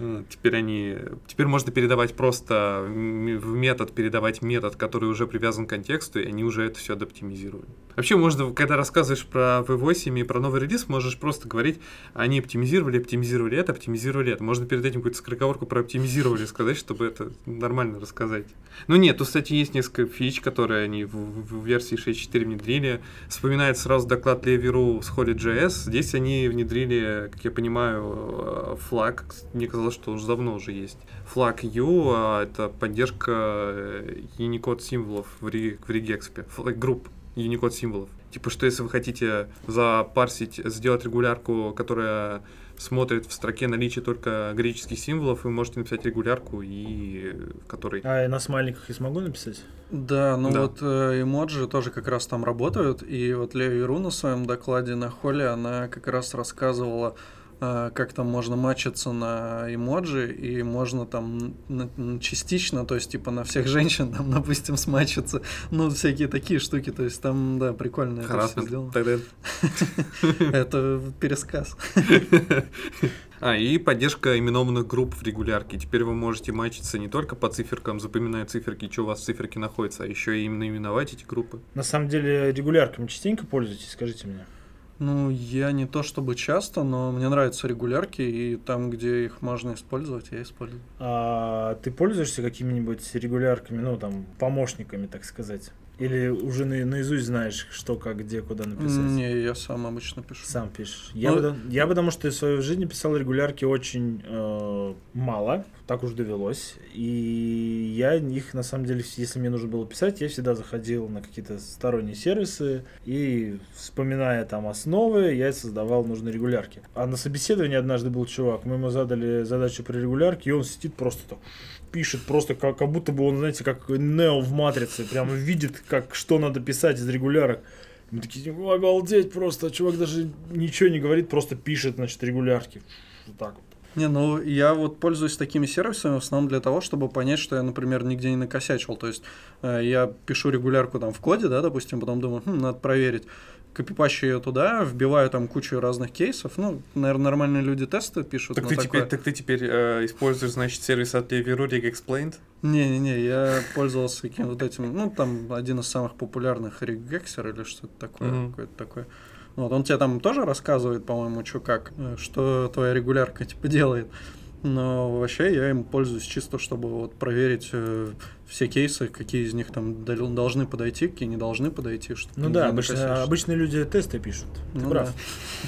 А, Теперь они, теперь можно передавать просто в метод передавать метод, который уже привязан к контексту, и они уже это все оптимизировали. Вообще можно, когда рассказываешь про V8 и про новый релиз, можешь просто говорить, они оптимизировали, оптимизировали это, оптимизировали это. Можно перед этим какую-то скороговорку про оптимизировали сказать, чтобы это нормально рассказать. Ну нет, тут, кстати, есть несколько фич, которые они в, в- в версии 6.4 внедрили. Вспоминает сразу доклад Леверу с Holy.js. Здесь они внедрили, как я понимаю, э, флаг. Мне казалось, что уже давно уже есть. Флаг U, а это поддержка э, Unicode символов в, ре- в регекспе. Флаг групп Unicode символов. Типа, что если вы хотите запарсить, сделать регулярку, которая смотрит в строке наличие только греческих символов, вы можете написать регулярку, и в которой... А я на смайликах я смогу написать? Да, ну Да. вот э, эмоджи тоже как раз там работают, и вот Леви Ру на своем докладе на холле, она как раз рассказывала, э, как там можно матчиться на эмоджи, и можно там на- на частично, то есть типа на всех (laughs) женщин там, допустим, смачиться, ну всякие такие штуки, то есть там, да, прикольно это все сделано. Тогда- (laughs) Это пересказ. (laughs) А, и поддержка именованных групп в регулярке. Теперь вы можете матчиться не только по циферкам, запоминая циферки, что у вас в циферке находится, а еще и именно именовать эти группы. На самом деле регулярками частенько пользуетесь, скажите мне. Ну, я не то чтобы часто, но мне нравятся регулярки, и там, где их можно использовать, я использую. А ты пользуешься какими-нибудь регулярками, ну там, помощниками, так сказать? Или уже на, наизусть знаешь, что, как, где, куда написать? Не, я сам обычно пишу. Сам пишешь. Я, Ну, потому, я потому что в своей жизни писал регулярки очень э, мало, так уж довелось. И я их, на самом деле, если мне нужно было писать, я всегда заходил на какие-то сторонние сервисы и, вспоминая там основы, я создавал нужные регулярки. А на собеседовании однажды был чувак, мы ему задали задачу про регулярки, и он сидит просто так пишет просто как, как будто бы он, знаете, как Нео в Матрице, прямо видит, как что надо писать из регулярок. Мы такие, «Ну, обалдеть просто, чувак даже ничего не говорит, просто пишет, значит, регулярки. Вот так вот. Не, ну я вот пользуюсь такими сервисами в основном для того, чтобы понять, что я, например, нигде не накосячил. То есть э, я пишу регулярку там в коде, да, допустим, потом думаю, хм, надо проверить. Копипащу ее туда, вбиваю там кучу разных кейсов. Ну, наверное, нормальные люди тесты пишут. Так ты, такое. теперь, так ты теперь э, используешь, значит, сервис от Levi Rurik Explained? Не-не-не, я пользовался каким вот этим, ну, там один из самых популярных регексер или что-то такое, Мгм. какое-то такое. Вот, он тебе там тоже рассказывает, по-моему, что как, э, что твоя регулярка типа делает. Но вообще я им пользуюсь чисто, чтобы вот проверить э, все кейсы, какие из них там дол- должны подойти, какие не должны подойти. Что Ну да, обычно, обычные люди тесты пишут. Ты Ну прав.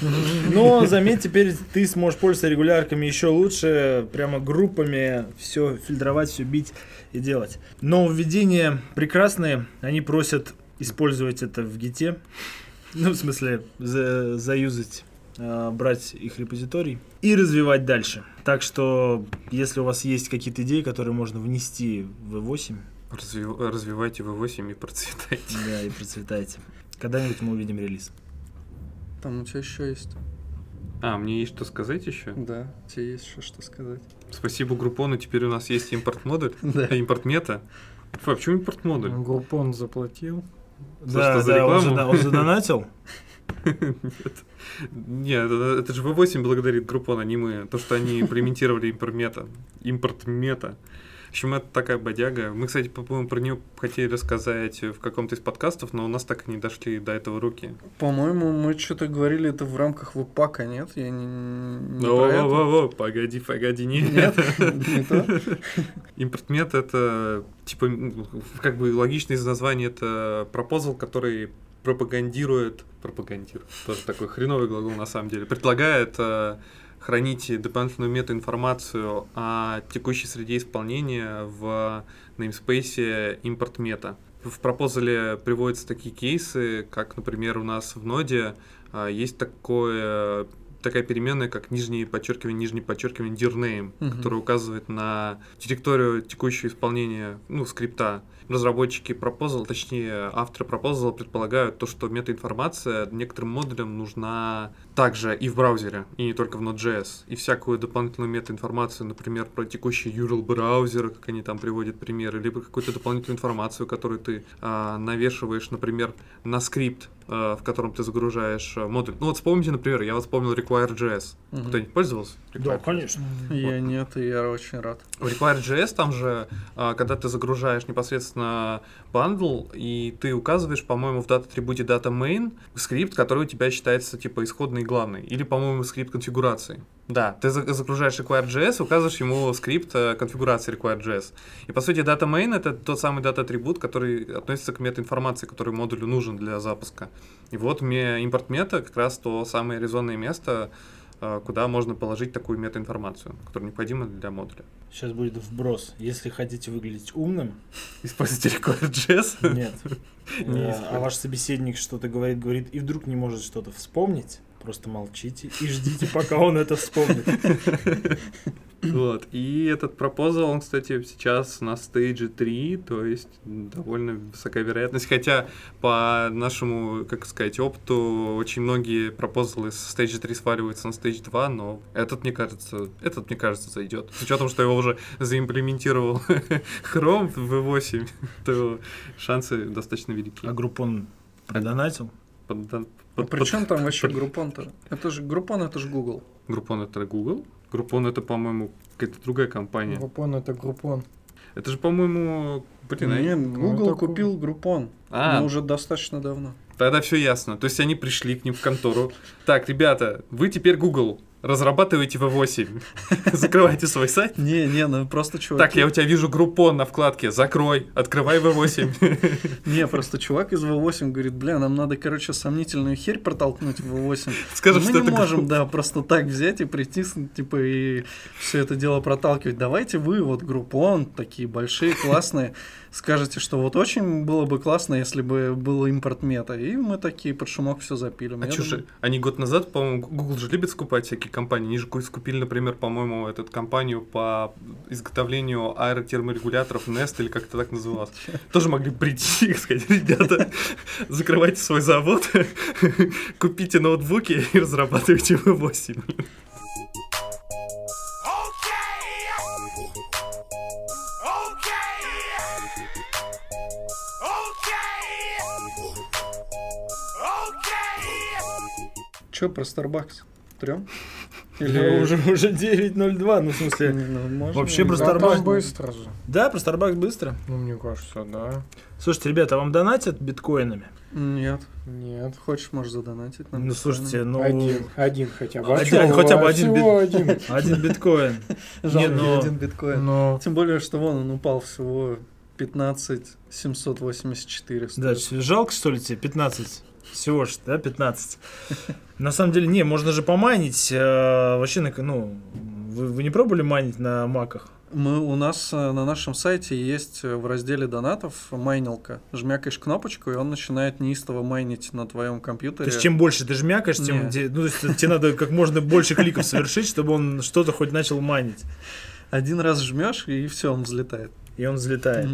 (laughs) Но заметь, теперь ты сможешь пользоваться регулярками еще лучше, прямо группами все фильтровать, все бить и делать. Нововведения прекрасные, они просят использовать это в гите. Ну, в смысле, за- заюзать, брать их репозиторий и развивать дальше. Так что, если у вас есть какие-то идеи, которые можно внести в V8, Развив- развивайте V8 и процветайте. да, и процветайте. Когда-нибудь мы увидим релиз. Там у тебя еще есть. А, мне есть что сказать еще? Да, у тебя есть еще что сказать. Спасибо Группону, теперь у нас есть импорт-модуль, (laughs) Да. э, импорт-мета. Фу, а почему импорт-модуль? Группон заплатил. За да, что, за да, он задонатил. (laughs) Нет. Нет, это, это же V8 благодарит Группон, а мы. То, что они (laughs) имплементировали импорт-мета. Импорт-мета. В общем, это такая бодяга. Мы, кстати, по-моему, про нее хотели рассказать в каком-то из подкастов, но у нас так и не дошли до этого руки. По-моему, мы что-то говорили это в рамках веб-пака, нет? Я не, не Во, про это. во, во, во, погоди, погоди, не. Нет, (laughs) не то. Импортмет это типа как бы логично из названия это пропозал, который пропагандирует, пропагандирует, тоже такой хреновый глагол на самом деле, предлагает э, хранить дополнительную метаинформацию о текущей среде исполнения в namespace импорт мета. В пропозале приводятся такие кейсы, как, например, у нас в ноде а, есть такое такая переменная, как нижнее подчеркивание, нижнее подчеркивание dir name, Мгм. которая указывает на директорию текущего исполнения ну, скрипта. Разработчики пропозал, точнее, авторы пропозала предполагают то, что метаинформация некоторым модулям нужна также и в браузере, и не только в Node.js. И всякую дополнительную метаинформацию, например, про текущий URL браузера, как они там приводят примеры, либо какую-то дополнительную информацию, которую ты а, навешиваешь, например, на скрипт, в котором ты загружаешь а, модуль. Ну вот вспомните, например, я вот вспомнил Require.js. Мгм. Кто-нибудь пользовался? Да, Require.js? конечно. Я нет, и я очень рад. В Require.js там же, а, когда ты загружаешь непосредственно бандл, и ты указываешь, по-моему, в data-атрибуте data main скрипт, который у тебя считается типа исходный и главный, или, по-моему, скрипт конфигурации. Да, ты за- загружаешь Require.js, указываешь ему скрипт э, конфигурации Require.js. И, по сути, data main — это тот самый дата-атрибут, который относится к метаинформации, который модулю нужен для запуска. И вот мне импорт мета как раз то самое резонное место, э, куда можно положить такую метаинформацию, которая необходима для модуля. Сейчас будет вброс. Если хотите выглядеть умным, (laughs) Используйте Require.js. нет. (laughs) Не Э. А ваш собеседник что-то говорит, говорит, и вдруг не может что-то вспомнить, просто молчите и ждите, пока он это вспомнит. (laughs) Вот. И этот пропозал, он, кстати, сейчас на стейдже 3, то есть довольно высокая вероятность. Хотя по нашему, как сказать, опыту очень многие пропозалы с стейджа 3 сваливаются на стейдж 2, но этот, мне кажется, этот, мне кажется, зайдет. С учетом, что его уже заимплементировал (laughs) Chrome в V8, (laughs) то шансы достаточно велики. А группон продонатил? Под- под- А под- при чем там вообще группон-то? Это же группон, это же Google. Группон это Google? Группон это, по-моему, какая-то другая компания. Группон это группон. Это же, по-моему, блин, а- Нет, Google это купил группон. А, Но уже достаточно давно. Тогда все ясно. То есть они пришли к ним в контору. Так, ребята, вы теперь Google. Разрабатывайте V8. (laughs) Закрывайте свой сайт. Не, не, ну просто чувак. Так, я у тебя вижу группон на вкладке. Закрой, открывай V8. (laughs) Не, просто чувак из V8 говорит, бля, нам надо, короче, сомнительную херь протолкнуть в V8. Скажем, Мы что не можем, да, просто так взять и прийти, типа, и все это дело проталкивать. Давайте вы, вот, группон, такие большие, классные, (laughs) скажете, что вот очень было бы классно, если бы был импорт мета. И мы такие под шумок все запилим. А же, они год назад, по-моему, Google же любит скупать всякие компании. Они же ку- скупили, например, по-моему, эту компанию по изготовлению аэротерморегуляторов Nest или как это так называлось. (laughs) Тоже могли прийти и (laughs) сказать, ребята, закрывайте свой завод, (laughs) купите ноутбуки и разрабатывайте V8. Чё про Starbucks? Трем? Ну, уже, уже 9.02, ну, в смысле... Ну, можно. Вообще про Да Starbucks. там быстро же. Да, про Starbucks быстро. Ну, мне кажется, да. Слушайте, ребята, а вам донатят биткоинами? Нет. Нет. Хочешь, можешь задонатить нам. Ну, слушайте, ну... Один, один хотя бы. Один, А хотя бы а один всего один. (laughs) Один биткоин. (laughs) Жалко, Не, ну- один биткоин. Но Тем более, что вон он упал всего 15 784. Да, стоит. чё, жалко, что ли, тебе? 15. Всего ж, да, 15. (laughs) На самом деле, не, можно же помайнить. э, вообще, на- ну, вы, вы не пробовали майнить на маках? Мы, у нас э, на нашем сайте есть э, в разделе донатов майнилка. Жмякаешь кнопочку, и он начинает неистово майнить на твоем То компьютере. есть, чем больше ты жмякаешь, тем де- ну, то есть, тебе надо как можно больше кликов совершить, чтобы он что-то хоть начал майнить. Один раз жмешь, и все, он взлетает. И он взлетает.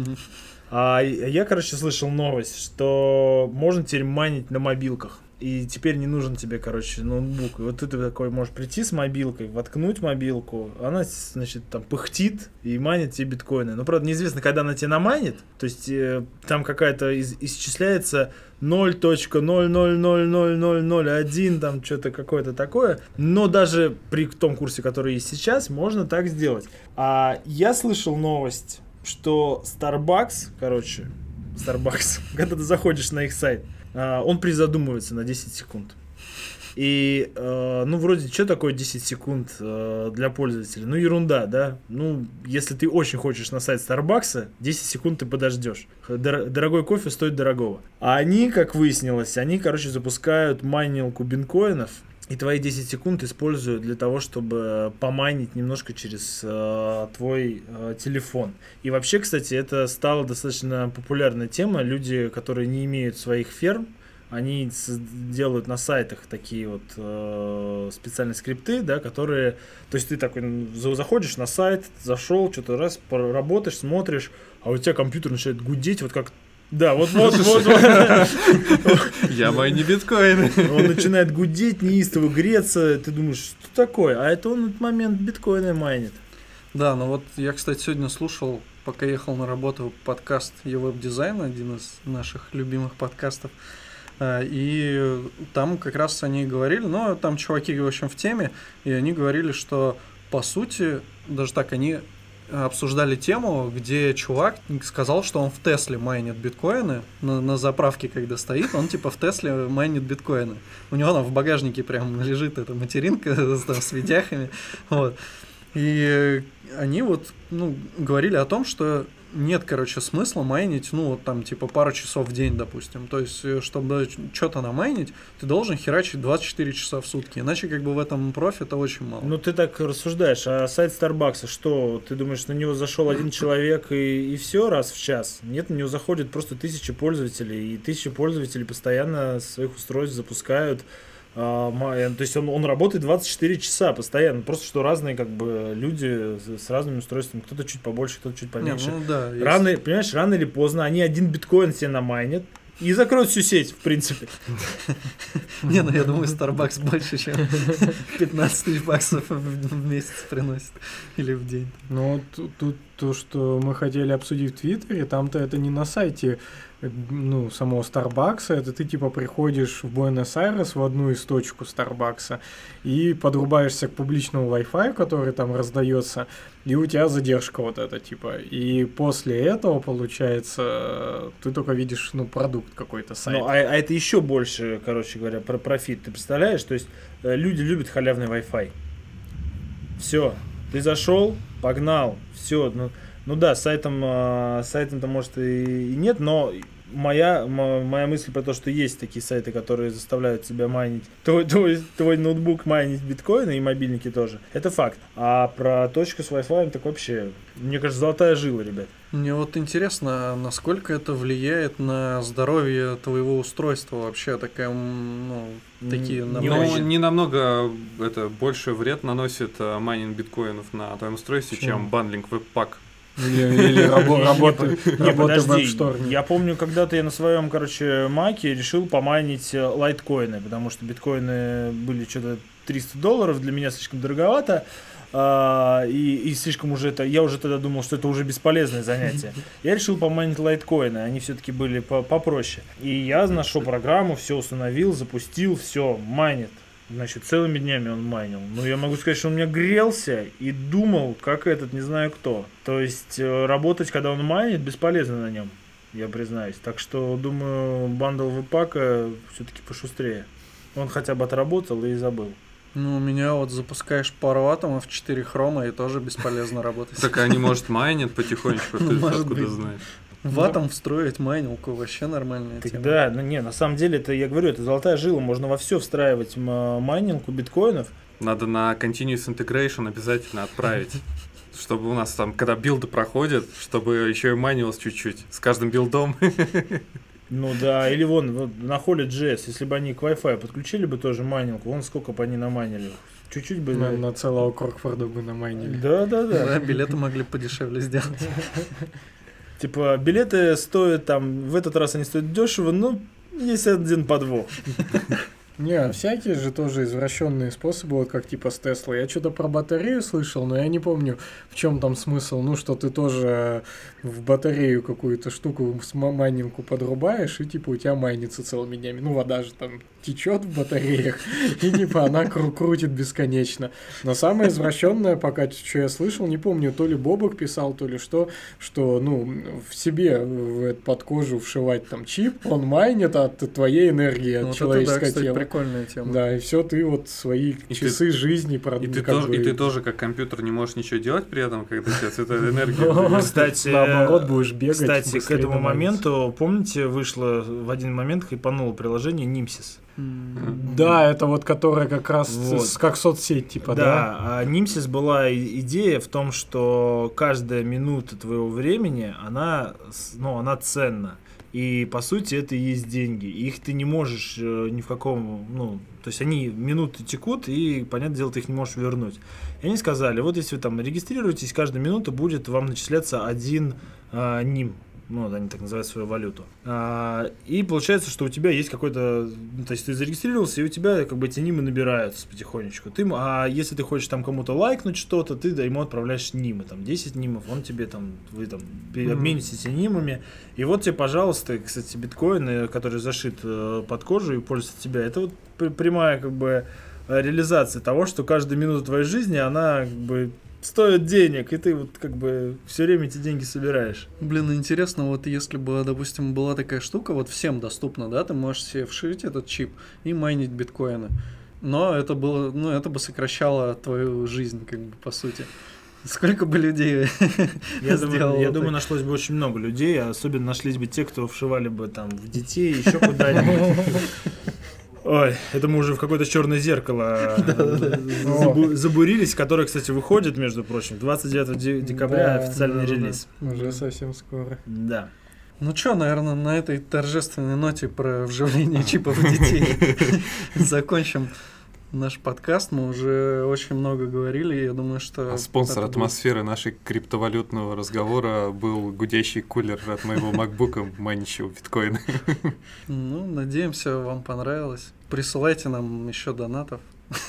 А я, короче, слышал новость, что можно теперь майнить на мобилках. И теперь не нужен тебе, короче, ноутбук. И вот ты такой можешь прийти с мобилкой, воткнуть мобилку, она, значит, там пыхтит и майнит тебе биткоины. Но, правда, неизвестно, когда она тебе намайнит. То есть э, там какая-то из- исчисляется 0.0000001, там что-то какое-то такое. Но даже при том курсе, который есть сейчас, можно так сделать. А я слышал новость, что Starbucks, короче, Starbucks, (laughs) когда ты заходишь на их сайт, он призадумывается на 10 секунд. И, э, ну, вроде, что такое 10 секунд э, для пользователя? Ну, ерунда, да? Ну, если ты очень хочешь на сайт Старбакса, 10 секунд ты подождешь. Дор- дорогой кофе стоит дорогого. А они, как выяснилось, они, короче, запускают майнилку бинкоинов, и твои 10 секунд используют для того, чтобы помайнить немножко через э, твой э, телефон. И вообще, кстати, это стала достаточно популярная тема. Люди, которые не имеют своих ферм, они делают на сайтах такие вот э, специальные скрипты, да, которые, то есть ты такой заходишь на сайт, зашел, что-то раз поработаешь, смотришь, а у тебя компьютер начинает гудеть, вот как, да, вот, вот, вот, вот. Я майни биткоины. Он начинает гудеть, неистово греться, ты думаешь, что такое? А это он в этот момент биткоины майнит. Да, ну вот я, кстати, сегодня слушал, пока ехал на работу, подкаст Веб-дизайн один из наших любимых подкастов. А, И там как раз они говорили, ну, там чуваки, в общем, в теме, и они говорили, что, по сути, даже так, они обсуждали тему, где чувак сказал, что он в Тесле майнит биткоины на, на заправке, когда стоит, он типа в Тесле майнит биткоины. У него там в багажнике прям лежит эта материнка (laughs) там, с видяхами. Вот. И они вот, ну, говорили о том, что нет, короче, смысла майнить, ну, вот там, типа, пару часов в день, допустим. То есть, э, чтобы что-то намайнить, ты должен херачить 24 часа в сутки. Иначе, как бы, в этом профита очень мало. Ну, ты так рассуждаешь, а сайт Старбакса, что, ты думаешь, на него зашел один (laughs) человек и, и все раз в час? Нет, на него заходят просто тысячи пользователей, и тысячи пользователей постоянно своих устройств запускают то есть он, он работает 24 часа постоянно, просто что разные как бы люди с, с разными устройствами, кто-то чуть побольше, кто-то чуть Не, поменьше. ну да. есть- Рано, понимаешь, рано или поздно они один биткоин себе намайнят и закроют всю сеть, в принципе. (laughs) Не, ну я думаю, Starbucks больше, чем (laughs) 15 тысяч баксов в месяц приносит. Или в день. Ну, тут, то, что мы хотели обсудить в Твиттере, там-то это не на сайте э, ну, самого Старбакса, это ты типа приходишь в Буэнос-Айрес в одну из точку Старбакса и подрубаешься к публичному Wi-Fi, который там раздается, и у тебя задержка вот эта типа. И после этого, получается, ты только видишь, ну, продукт какой-то сайт. Ну, а, а это еще больше, короче говоря, про профит. Ты представляешь? То есть э, люди любят халявный Wi-Fi. Все, ты зашел, погнал, все. Ну, ну да, с сайтом, э, сайтом-то может и, и нет, но моя, мо- моя мысль про то, что есть такие сайты, которые заставляют тебя майнить твой, твой, твой ноутбук майнить биткоины и мобильники тоже, это факт. А про точку с Wi-Fi так вообще, мне кажется, золотая жила, ребят. Мне вот интересно, насколько это влияет на здоровье твоего устройства вообще, такая, ну, такие не Ну, очень. не намного это больше вред наносит э, майнинг биткоинов на твоем устройстве, Почему? чем бандлинг Webpack. Или, или рабо- работы, в я помню, когда-то я на своем, короче, маке решил помайнить э, лайткоины, потому что биткоины были что-то 300 долларов, для меня слишком дороговато, а, и, и слишком уже это, я уже тогда думал, что это уже бесполезное занятие. Я решил помайнить лайткоины, они все-таки были по- попроще. И я нашел программу, все установил, запустил, все, майнит. Значит, целыми днями он майнил. Но я могу сказать, что он у меня грелся и думал, как этот, не знаю кто. То есть э, работать, когда он майнит, бесполезно на нем, я признаюсь. Так что, думаю, бандл Webpack а все-таки пошустрее. Он хотя бы отработал и забыл. Ну, у меня вот запускаешь пару атомов, 4 хрома, и тоже бесполезно работать. Так они, может, майнят потихонечку, (laughs) Ну, ты может откуда знаешь? В атом встроить майнилку вообще нормальная тема. Тогда, ну не, на самом деле, это, я говорю, это золотая жила. Можно во все встраивать м- майнинг у биткоинов. Надо на Continuous Integration обязательно отправить. (laughs) Чтобы у нас там, когда билды проходят, чтобы еще и майнилось чуть-чуть. С каждым билдом. (laughs) Ну да, или вон, вот на HolyJS, если бы они к Wi-Fi подключили бы тоже майнинг, вон сколько бы они намайнили. Чуть-чуть бы... На, на целого Крокфорда бы намайнили. Да, да, да. Да, (laughs) билеты могли подешевле сделать. Типа, билеты стоят там, в этот раз они стоят дешево, но есть один подвох. Не, а всякие же тоже извращенные способы, вот как типа с Теслой. Я что-то про батарею слышал, но я не помню, в чем там смысл. Ну, что ты тоже в батарею какую-то штуку с ма- майнинку подрубаешь, и типа у тебя майнится целыми днями. Ну, вода же там течет в батареях, и типа она кру- крутит бесконечно. Но самое извращенное, пока что я слышал, не помню, то ли Бобок писал, то ли что, что, ну, в себе в под кожу вшивать там чип, он майнит от твоей энергии, от Ну, Вот это, да, человеческого кстати, тела. прикольная тема. Да, и все, ты вот свои И часы жизни И продал. ты, тоже, и ты тоже как компьютер не можешь ничего делать при этом, когда тебе эта энергия... Кстати, Наоборот, будешь бегать. Кстати, к этому моменту, помните, вышло в один момент хайпануло приложение Nimsys. Да, это вот которая как раз Вот. с- как соцсеть, типа, да? да, а Nimsys была идея в том, что каждая минута твоего времени, она, ну, она ценна. И по сути это и есть деньги. Их ты не можешь э, ни в каком, ну, то есть они минуты текут, и, понятное дело, ты их не можешь вернуть. И они сказали, вот если вы там регистрируетесь, каждая минута будет вам начисляться один а, ним. Ну, они так называют свою валюту. А, и получается, что у тебя есть какой-то... ну, то есть ты зарегистрировался, и у тебя как бы эти нимы набираются потихонечку. Ты, а если ты хочешь там кому-то лайкнуть что-то, ты да, ему отправляешь нимы. Там 10 нимов, он тебе там... Вы там обменитесь нимами. И вот тебе, пожалуйста, кстати, биткоин, который зашит э, под кожу и пользуется тебя. Это вот пр- прямая как бы э, реализация того, что каждая минута твоей жизни, она как бы стоит денег, и ты вот как бы все время эти деньги собираешь. Блин, интересно, вот если бы, допустим, была такая штука, вот всем доступна, да, ты можешь себе вшить этот чип и майнить биткоины. Но это было, ну, это бы сокращало твою жизнь, как бы, по сути. Сколько бы людей (laughs) Я думаю, я думаю, нашлось бы очень много людей, а особенно нашлись бы те, кто вшивали бы там в детей, еще (laughs) куда-нибудь. Ой, это мы уже в какое-то черное зеркало (laughs) забу- забурились, которое, кстати, выходит, между прочим, 29 де- декабря официальный релиз. Уже совсем скоро. Да. Ну что, наверное, на этой торжественной ноте про вживление чипов в детей (laughs) закончим наш подкаст. Мы уже очень много говорили, я думаю, что... А спонсор это будет- атмосферы нашей криптовалютного разговора был гудящий кулер от моего (laughs) макбука, манящего биткоина. Ну, надеемся, вам понравилось. Присылайте нам еще донатов. (laughs)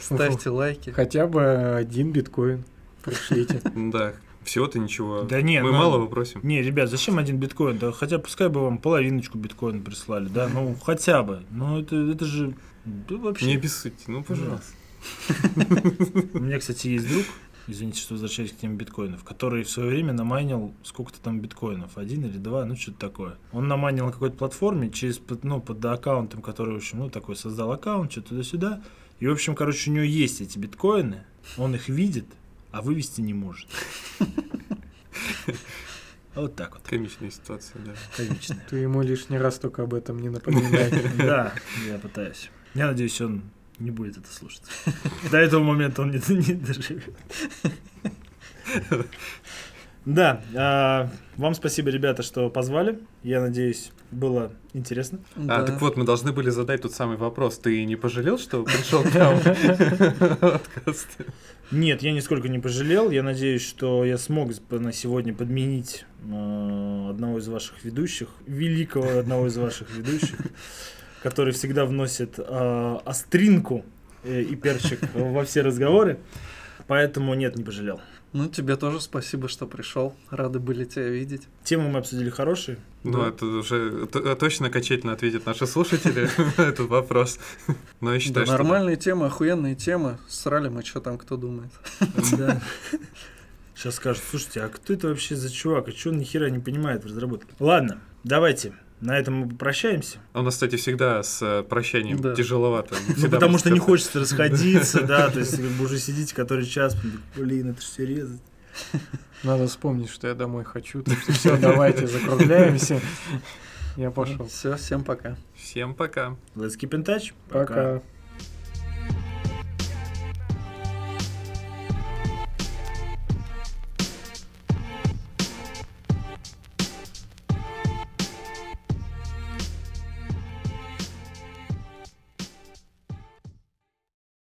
Ставьте лайки. Хотя бы один биткоин пришлите. Да, всего-то ничего. Да не, Мы ну- мало попросим. Не, ребят, зачем один биткоин? Да хотя пускай бы вам половиночку биткоина прислали, да, ну хотя бы. Ну это, это же да, вообще. Не обессудьте, ну пожалуйста. У меня, кстати, есть друг, извините, что возвращаюсь к теме биткоинов, который в свое время намайнил сколько-то там биткоинов, один или два, ну что-то такое. Он намайнил на какой-то платформе через, ну, под аккаунтом, который, в общем, ну, такой создал аккаунт, что туда-сюда, И, в общем, короче, у него есть эти биткоины, он их видит, а вывести не может. (laughs) Вот так вот. Комичная ситуация, да. Комичная. Ты ему лишний раз только об этом не напоминай. (laughs) Да, я пытаюсь. Я надеюсь, он не будет это слушать. До этого момента он не, не доживет. Да, а, вам спасибо, ребята, что позвали. Я надеюсь, было интересно. А, так вот, мы должны были задать тот самый вопрос. Ты не пожалел, что пришел к нам (laughs) подкаст? Нет, я нисколько не пожалел. Я надеюсь, что я смог на сегодня подменить э, одного из ваших ведущих, великого одного из ваших ведущих, который всегда вносит э, остринку э, и перчик во все разговоры. Поэтому нет, не пожалел. Ну, тебе тоже спасибо, что пришел. Рады были тебя видеть. Темы мы обсудили хорошие. Ну, Да. это уже точно окончательно ответят наши слушатели (laughs) на этот вопрос. Но я считаю, Да, что... нормальные темы, охуенные темы. Срали мы, что там кто думает. (laughs) (laughs) Сейчас скажут, слушайте, а кто это вообще за чувак? А что он ни хера не понимает в разработке? Ладно, давайте. На этом мы попрощаемся. У нас, кстати, всегда с э, прощанием Да. тяжеловато. Ну, потому что не хочется расходиться, да, то есть как бы уже сидите который час, блин, это же все резать. Надо вспомнить, что я домой хочу. Так что все, давайте закругляемся. Я пошел. Все, всем пока. Всем пока. Let's keep in touch. Пока.